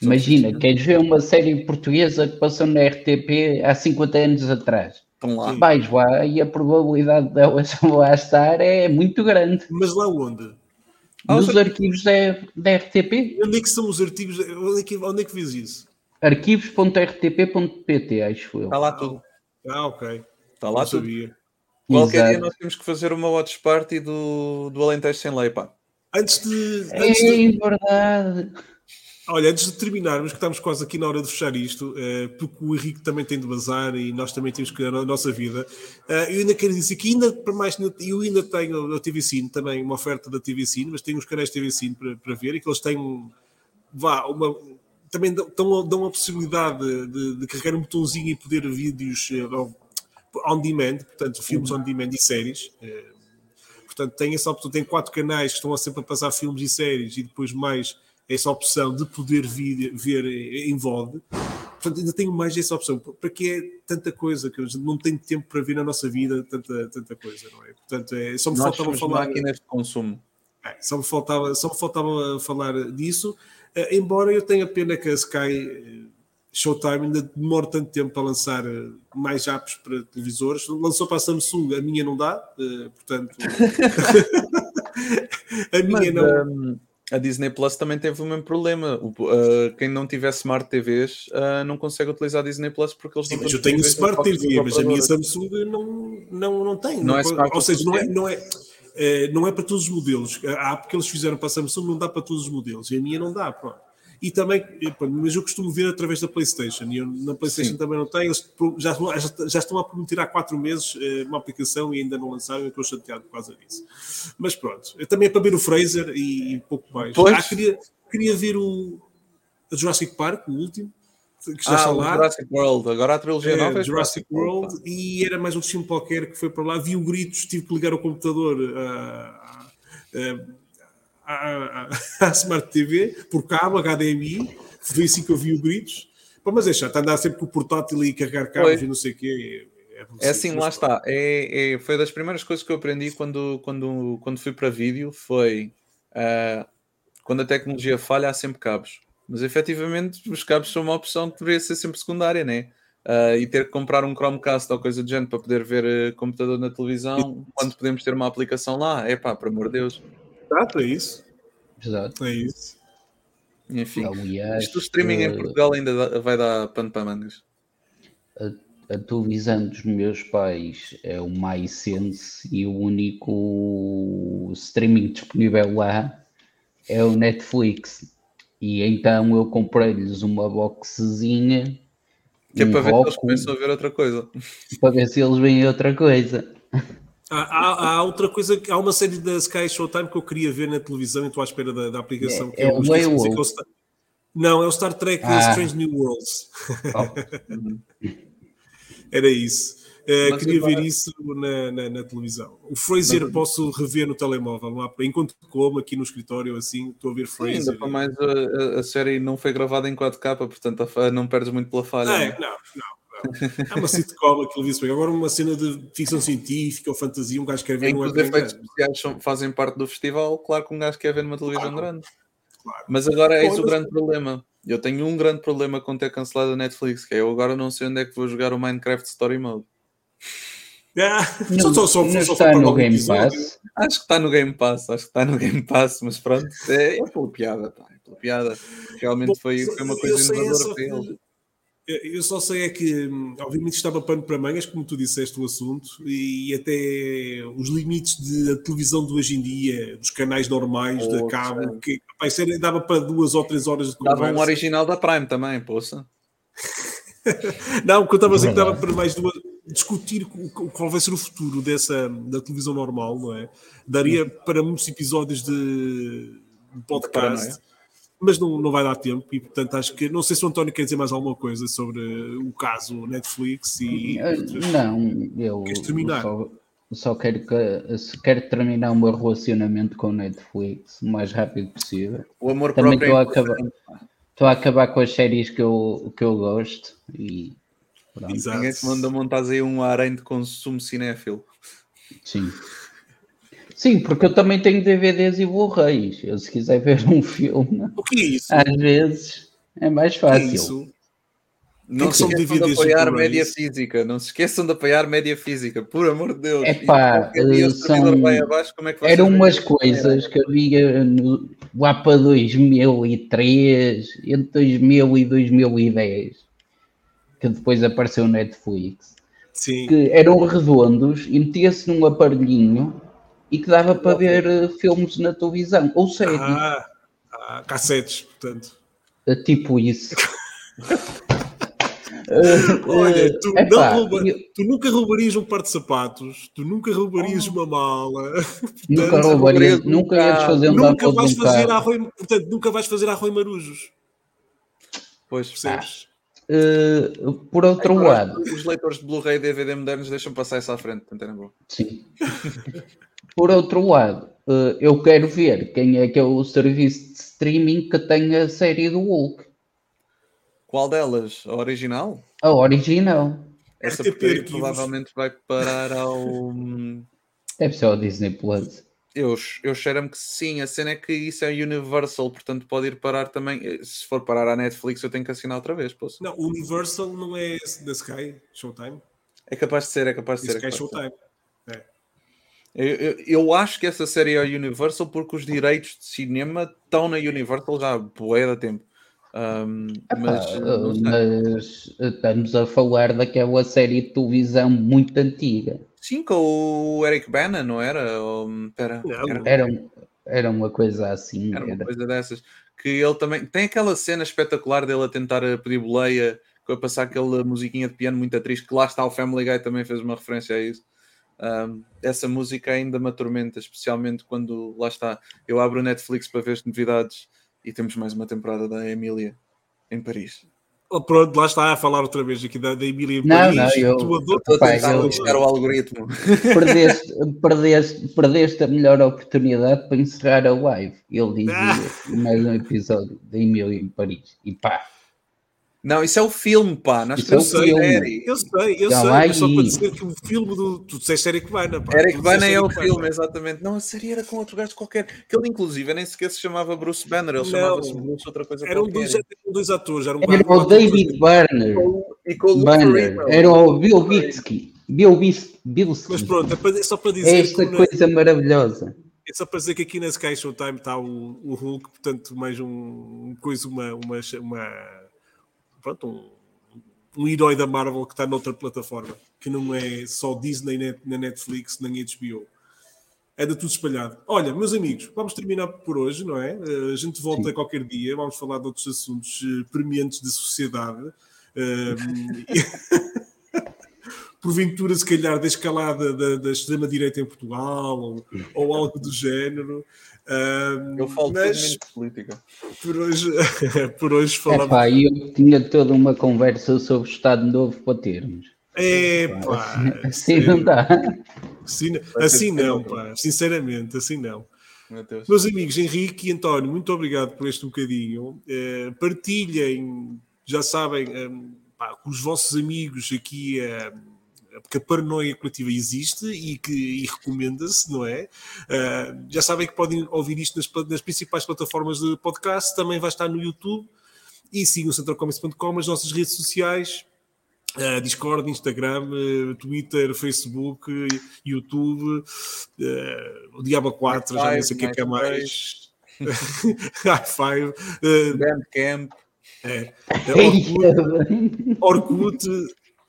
[SPEAKER 3] Imagina, queres ver uma série portuguesa que passou na RTP há 50 anos atrás.
[SPEAKER 2] Estão lá.
[SPEAKER 3] Vais lá e a probabilidade dela lá estar é muito grande.
[SPEAKER 1] Mas lá onde?
[SPEAKER 3] Nos arquivos da, da RTP.
[SPEAKER 1] Onde é que são os artigos? Onde é que, onde é que vês isso?
[SPEAKER 3] Arquivos.rtp.pt, acho eu.
[SPEAKER 2] Está lá tudo.
[SPEAKER 1] Ah, ok.
[SPEAKER 2] Está lá tudo.
[SPEAKER 1] sabia.
[SPEAKER 2] Qualquer
[SPEAKER 3] Exato.
[SPEAKER 2] dia nós temos que fazer uma watch party do, do Alentejo sem lei, pá.
[SPEAKER 1] Antes de,
[SPEAKER 3] É
[SPEAKER 1] antes de,
[SPEAKER 3] verdade.
[SPEAKER 1] olha, antes de terminarmos, que estamos quase aqui na hora de fechar isto, eh, porque o Henrique também tem de bazar e nós também temos que cuidar da nossa vida. eh, eu ainda quero dizer que ainda para mais, eu ainda tenho a TV Cine também, uma oferta da TV Cine, mas tenho os canais TV Cine para, para ver e que eles têm vá, uma, também dão, dão, a possibilidade de, de- carregar um botãozinho e poder ver vídeos eh, on demand, portanto, filmes on demand e séries. eh, Portanto, tem essa opção, tem quatro canais que estão sempre a passar filmes e séries e depois mais essa opção de poder vir, ver em VOD. Portanto, ainda tenho mais essa opção. Para que é tanta coisa que eu não tenho tempo para ver na nossa vida, tanta, tanta coisa, não é? Portanto, é, só me
[SPEAKER 2] Nós
[SPEAKER 1] faltava falar.
[SPEAKER 2] máquinas de consumo.
[SPEAKER 1] É, só, me faltava, só me faltava falar disso, eh, embora eu tenha pena que a Sky eh, Showtime ainda demore tanto tempo para lançar eh, mais apps para televisores. Lançou para a Samsung, a minha não dá, eh, portanto. a minha
[SPEAKER 2] Mas,
[SPEAKER 1] não.
[SPEAKER 2] hum, a Disney Plus também teve o mesmo problema. Uh, quem não tiver Smart TVs não consegue utilizar a Disney Plus porque eles
[SPEAKER 1] Sim,
[SPEAKER 2] não
[SPEAKER 1] mas eu tenho Smart TV, mas a minha. Samsung não, não, não tem.
[SPEAKER 2] Não é smart
[SPEAKER 1] ou seja, não é, não, é, eh, não é para todos os modelos. A app que eles fizeram para a Samsung não dá para todos os modelos e a minha não dá. Pronto. E também, mas eu costumo ver através da PlayStation e eu, na PlayStation
[SPEAKER 2] Sim.
[SPEAKER 1] também não tenho. Eles já, já, já estão a prometer há quatro meses eh, uma aplicação e ainda não lançaram. Eu estou chateado por causa disso. Mas pronto, também é para ver o Fraser e, e pouco mais.
[SPEAKER 2] Pois.
[SPEAKER 1] Ah, queria, queria ver o a Jurassic Park, o último, que já
[SPEAKER 2] Ah,
[SPEAKER 1] está lá.
[SPEAKER 2] Jurassic World. Agora a trilogia
[SPEAKER 1] É,
[SPEAKER 2] nova é
[SPEAKER 1] Jurassic World e era mais um filme qualquer que foi para lá, vi o gritos, tive que ligar o computador à, à, à- à Smart TV por cabo, HDMI, foi assim que eu vi o gritos. Mas é chato, andar sempre com o portátil e carregar cabos
[SPEAKER 2] Pois.
[SPEAKER 1] e não sei o quê. É,
[SPEAKER 2] É assim, lá está. É, é- foi das primeiras coisas que eu aprendi quando, quando, quando fui para vídeo. Foi ah, quando a tecnologia falha, há sempre cabos. Mas efetivamente, os cabos são uma opção que deveria ser sempre secundária, né? Ah, e ter que comprar um Chromecast ou coisa do género para poder ver eh, computador na televisão, quando podemos ter uma aplicação lá, é pá, por amor de Deus.
[SPEAKER 1] Exato, é isso.
[SPEAKER 3] Exato.
[SPEAKER 1] É isso.
[SPEAKER 2] Enfim,
[SPEAKER 3] Aliás,
[SPEAKER 2] isto o streaming
[SPEAKER 3] eh,
[SPEAKER 2] em Portugal ainda dá- vai dar pano para mangas.
[SPEAKER 3] a televisão dos meus pais é o MySense e o único streaming disponível lá é o Netflix. E então eu comprei-lhes uma boxezinha
[SPEAKER 2] Que é
[SPEAKER 3] um
[SPEAKER 2] para ver se eles começam a ver outra coisa.
[SPEAKER 3] para ver se eles veem outra coisa.
[SPEAKER 1] Há, há- há outra coisa, há uma série da Sky Showtime que eu queria ver na televisão e estou à espera da, da aplicação.
[SPEAKER 3] É-
[SPEAKER 1] que
[SPEAKER 3] é
[SPEAKER 1] eu
[SPEAKER 3] o
[SPEAKER 1] é o Star- Não, é o Star Trek
[SPEAKER 3] Ah.
[SPEAKER 1] Strange New Worlds.
[SPEAKER 3] Oh,
[SPEAKER 1] Era isso.
[SPEAKER 2] Mas
[SPEAKER 1] queria
[SPEAKER 2] agora-
[SPEAKER 1] ver isso na, na- na televisão. O Fraser posso rever no telemóvel. Lá, enquanto como aqui no escritório, assim, estou a ver
[SPEAKER 2] Sim,
[SPEAKER 1] Fraser.
[SPEAKER 2] ainda para mais a, a- série não foi gravada em 4K, portanto a não perdes muito pela falha.
[SPEAKER 1] É,
[SPEAKER 2] né?
[SPEAKER 1] não, não. É uma sitcom, aquilo vice Agora uma cena de ficção científica ou fantasia, um gajo quer ver
[SPEAKER 2] Em
[SPEAKER 1] é
[SPEAKER 2] os
[SPEAKER 1] bem
[SPEAKER 2] efeitos especiais fazem parte do festival, claro que um gajo quer ver numa televisão
[SPEAKER 1] Claro.
[SPEAKER 2] grande.
[SPEAKER 1] Claro.
[SPEAKER 2] Mas agora é esse o grande problema. Eu tenho um grande problema com ter cancelado a Netflix, que é eu agora não sei onde é que vou jogar o Minecraft Story Mode.
[SPEAKER 1] Ah,
[SPEAKER 3] não,
[SPEAKER 1] só, só,
[SPEAKER 3] não
[SPEAKER 1] só, só
[SPEAKER 3] está no Game
[SPEAKER 1] episódio.
[SPEAKER 3] Pass.
[SPEAKER 2] Acho que está no Game Pass, acho que está no Game Pass, mas pronto, é, é pela piada, pá, é pela piada. Realmente
[SPEAKER 1] Bom,
[SPEAKER 2] foi, foi uma coisa inovadora para ele.
[SPEAKER 1] Eu só sei é que, hum, obviamente, estava pano para mangas, como tu disseste o assunto, e até os limites de a televisão de hoje em dia, dos canais normais, da cabo, que isso era- dava para duas ou três horas de
[SPEAKER 2] Dava
[SPEAKER 1] conversa.
[SPEAKER 2] um original da Prime também, poça.
[SPEAKER 1] Não, porque eu estava a dizer que dava para mais duas. Discutir qual vai ser o futuro dessa, da televisão normal, não é? Daria para muitos episódios de, podcast. Mas não, não vai dar tempo. E portanto, acho que. Não sei se o António quer dizer mais alguma coisa sobre o caso Netflix e.
[SPEAKER 3] Eh, Não, eu
[SPEAKER 1] Queres terminar?
[SPEAKER 3] só, só quero, que, se quero terminar o meu relacionamento com o Netflix o mais rápido possível.
[SPEAKER 2] O amor
[SPEAKER 3] Também
[SPEAKER 2] próprio
[SPEAKER 3] estou
[SPEAKER 2] é
[SPEAKER 3] a acabar. Estou a acabar com as séries que eu, que eu gosto e Pronto.
[SPEAKER 1] Exato.
[SPEAKER 2] Ninguém te manda montar aí um harém de consumo cinéfilo.
[SPEAKER 3] Sim. Sim, porque eu também tenho DVDs e Blu-rays. Eu, se quiser ver um filme,
[SPEAKER 1] O que é isso?
[SPEAKER 3] às vezes é mais
[SPEAKER 1] o que é
[SPEAKER 3] fácil.
[SPEAKER 1] isso?
[SPEAKER 2] Não
[SPEAKER 1] que
[SPEAKER 2] se
[SPEAKER 1] são
[SPEAKER 2] esqueçam de
[SPEAKER 1] DVDs e
[SPEAKER 2] apoiar média física. Não se esqueçam de apoiar média física. Por amor de Deus.
[SPEAKER 3] Epá,
[SPEAKER 2] E
[SPEAKER 3] eh, são-
[SPEAKER 2] abaixo, como é que
[SPEAKER 3] Eram umas coisas que havia no, lá para 2003, entre 2000 e 2010, que depois apareceu o Netflix,
[SPEAKER 1] Sim.
[SPEAKER 3] que eram redondos e metia-se num aparelhinho e que dava para ver eh, filmes na televisão, ou séries,
[SPEAKER 1] Ah, ah, cassetes, portanto.
[SPEAKER 3] eh, tipo isso.
[SPEAKER 1] Olha, tu,
[SPEAKER 3] Eh, epá,
[SPEAKER 1] não rouba-
[SPEAKER 3] eu-
[SPEAKER 1] tu nunca roubarias um par de sapatos, tu nunca roubarias uma mala,
[SPEAKER 3] Nunca
[SPEAKER 1] Portanto,
[SPEAKER 3] roubaria,
[SPEAKER 2] roubaria
[SPEAKER 3] nunca ias
[SPEAKER 2] carro,
[SPEAKER 3] fazer um
[SPEAKER 1] nunca vais
[SPEAKER 3] de um
[SPEAKER 1] fazer
[SPEAKER 3] carro.
[SPEAKER 1] arroio, portanto, nunca vais fazer arroio marujos,
[SPEAKER 2] Pois,
[SPEAKER 1] percebes?
[SPEAKER 3] Eh, por outro
[SPEAKER 2] Agora,
[SPEAKER 3] lado,
[SPEAKER 2] Os leitores de Blu-ray e DVD modernos deixam passar isso à frente. Portanto, era bom.
[SPEAKER 3] Sim. Por outro lado, eh, eu quero ver quem é que é o serviço de streaming que tem a série do Hulk.
[SPEAKER 2] Qual delas? A original?
[SPEAKER 3] A original.
[SPEAKER 2] Essa
[SPEAKER 1] Arquivos.
[SPEAKER 2] provavelmente vai parar ao.
[SPEAKER 3] Deve ser o Disney Plus.
[SPEAKER 2] Eu, eu cheiro-me que sim, a cena é que isso é Universal, portanto pode ir parar também. Eh, Se for parar à Netflix, eu tenho que assinar outra vez. Posso?
[SPEAKER 1] Não, o Universal não é da Sky, Showtime.
[SPEAKER 2] É capaz de ser, é capaz de ser. é
[SPEAKER 1] Sky
[SPEAKER 2] ser.
[SPEAKER 1] Showtime.
[SPEAKER 2] Eu, eu, eu acho que essa série é a Universal porque os direitos de cinema estão na Universal já há bué da tempo. Um, mas,
[SPEAKER 3] Ah, mas estamos a falar daquela série de televisão muito antiga.
[SPEAKER 2] Sim, com o Eric Bana, não era? Ou, pera,
[SPEAKER 1] Não.
[SPEAKER 2] era,
[SPEAKER 3] Era, um- era uma coisa assim.
[SPEAKER 2] era uma
[SPEAKER 3] era.
[SPEAKER 2] coisa dessas. Que ele também tem aquela cena espetacular dele a tentar eh, pedir boleia, a passar aquela musiquinha de piano muito triste, que lá está o Family Guy também fez uma referência a isso. Um, essa música ainda me atormenta, especialmente quando lá está. Eu abro o Netflix para ver as novidades e temos mais uma temporada da Emília em Paris.
[SPEAKER 1] Oh, pronto, lá está a falar outra vez aqui da, da Emília em
[SPEAKER 3] Não,
[SPEAKER 1] Paris.
[SPEAKER 3] não, eu-
[SPEAKER 1] tu adoras
[SPEAKER 2] Estou a tentar
[SPEAKER 3] eu-
[SPEAKER 2] buscar o algoritmo.
[SPEAKER 3] Perdeste, perdeste, perdeste a melhor oportunidade para encerrar a live. Ele dizia
[SPEAKER 1] Ah.
[SPEAKER 3] mais um episódio da Emília em Paris. E pá,
[SPEAKER 2] Não, isso é o filme, pá. Nós
[SPEAKER 3] Isso é o
[SPEAKER 2] temos a
[SPEAKER 3] filme.
[SPEAKER 2] série.
[SPEAKER 1] Eu sei, eu
[SPEAKER 3] Já
[SPEAKER 1] sei,
[SPEAKER 3] vai
[SPEAKER 1] mas só para dizer que o filme do. Tu disseste Eric Bana, pá.
[SPEAKER 2] Eric Bana é o filme, exatamente. Não, a série era com outro gajo qualquer. Que ele, inclusive, nem sequer se chamava Bruce Banner, ele chamava-se Bruce outra coisa qualquer.
[SPEAKER 1] dois, eram dois atores,
[SPEAKER 3] era
[SPEAKER 1] quatro
[SPEAKER 3] o David Barner.
[SPEAKER 2] E com o
[SPEAKER 3] Banner. Era o Bill Bitsky. Bill Bilski.
[SPEAKER 1] Mas pronto, é, é só para dizer
[SPEAKER 3] É esta coisa maravilhosa.
[SPEAKER 1] é só para dizer que aqui na Sky Showtime está o, o Hulk, portanto, mais um um coisa, uma, uma, uma pronto, um, um herói da Marvel que está noutra plataforma, que não é só Disney net- na Netflix, nem HBO. É de tudo espalhado. Olha, meus amigos, vamos terminar por hoje, não é? Eh, a gente volta
[SPEAKER 3] Sim.
[SPEAKER 1] qualquer dia, vamos falar de outros assuntos eh, premiantes da sociedade. Eh, porventura, se calhar, da escalada da, da extrema-direita em Portugal ou, ou algo do género. Ahm,
[SPEAKER 2] Eu falo
[SPEAKER 1] mas
[SPEAKER 2] de política.
[SPEAKER 1] por hoje, por hoje falamos.
[SPEAKER 3] Epá, e eu tinha toda uma conversa sobre o Estado Novo para termos.
[SPEAKER 1] Epá,
[SPEAKER 3] Assim não dá.
[SPEAKER 1] assim, assim não, pá, sinceramente, assim não.
[SPEAKER 2] Meu.
[SPEAKER 1] Meus amigos Henrique e António, muito obrigado por este bocadinho. Eh, partilhem, já sabem, eh, pá, com os vossos amigos aqui, eh, porque a paranoia coletiva existe e que e recomenda-se, não é? Eh, já sabem que podem ouvir isto nas, nas principais plataformas de podcast, também vai estar no YouTube e sigam centralcomics.com, as nossas redes sociais. Uh, Discord, Instagram, uh, Twitter, Facebook, uh, YouTube, uh, o Diabo 4, já nem sei o que é que é mais. High Five, uh,
[SPEAKER 2] Bandcamp.
[SPEAKER 1] é, é, Orkut, Orkut,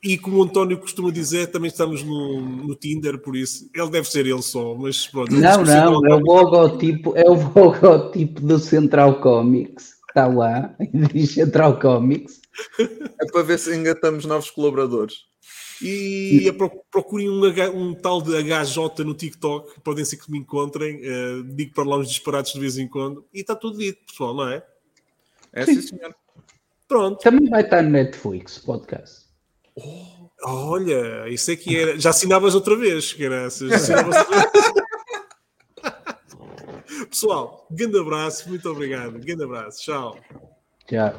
[SPEAKER 1] e como o António costuma dizer, também estamos no, no Tinder, por isso ele deve ser ele só, mas pronto.
[SPEAKER 3] Não, não, é o logotipo, é o logotipo do Central Comics. Está lá, diz Central Comics.
[SPEAKER 2] É para ver se engatamos novos colaboradores.
[SPEAKER 1] E procurem um, H- um tal de HJ no TikTok, podem ser que me encontrem, uh, digo para lá uns disparados de vez em quando, e está tudo dito, pessoal, não é?
[SPEAKER 2] É sim, senhor.
[SPEAKER 1] Pronto.
[SPEAKER 3] Também vai estar no Netflix, podcast.
[SPEAKER 1] Olha, isso é que era. Já assinavas outra vez, graças. Já assinavas outra vez. Pessoal, grande abraço, muito obrigado. Grande abraço, tchau.
[SPEAKER 3] Já.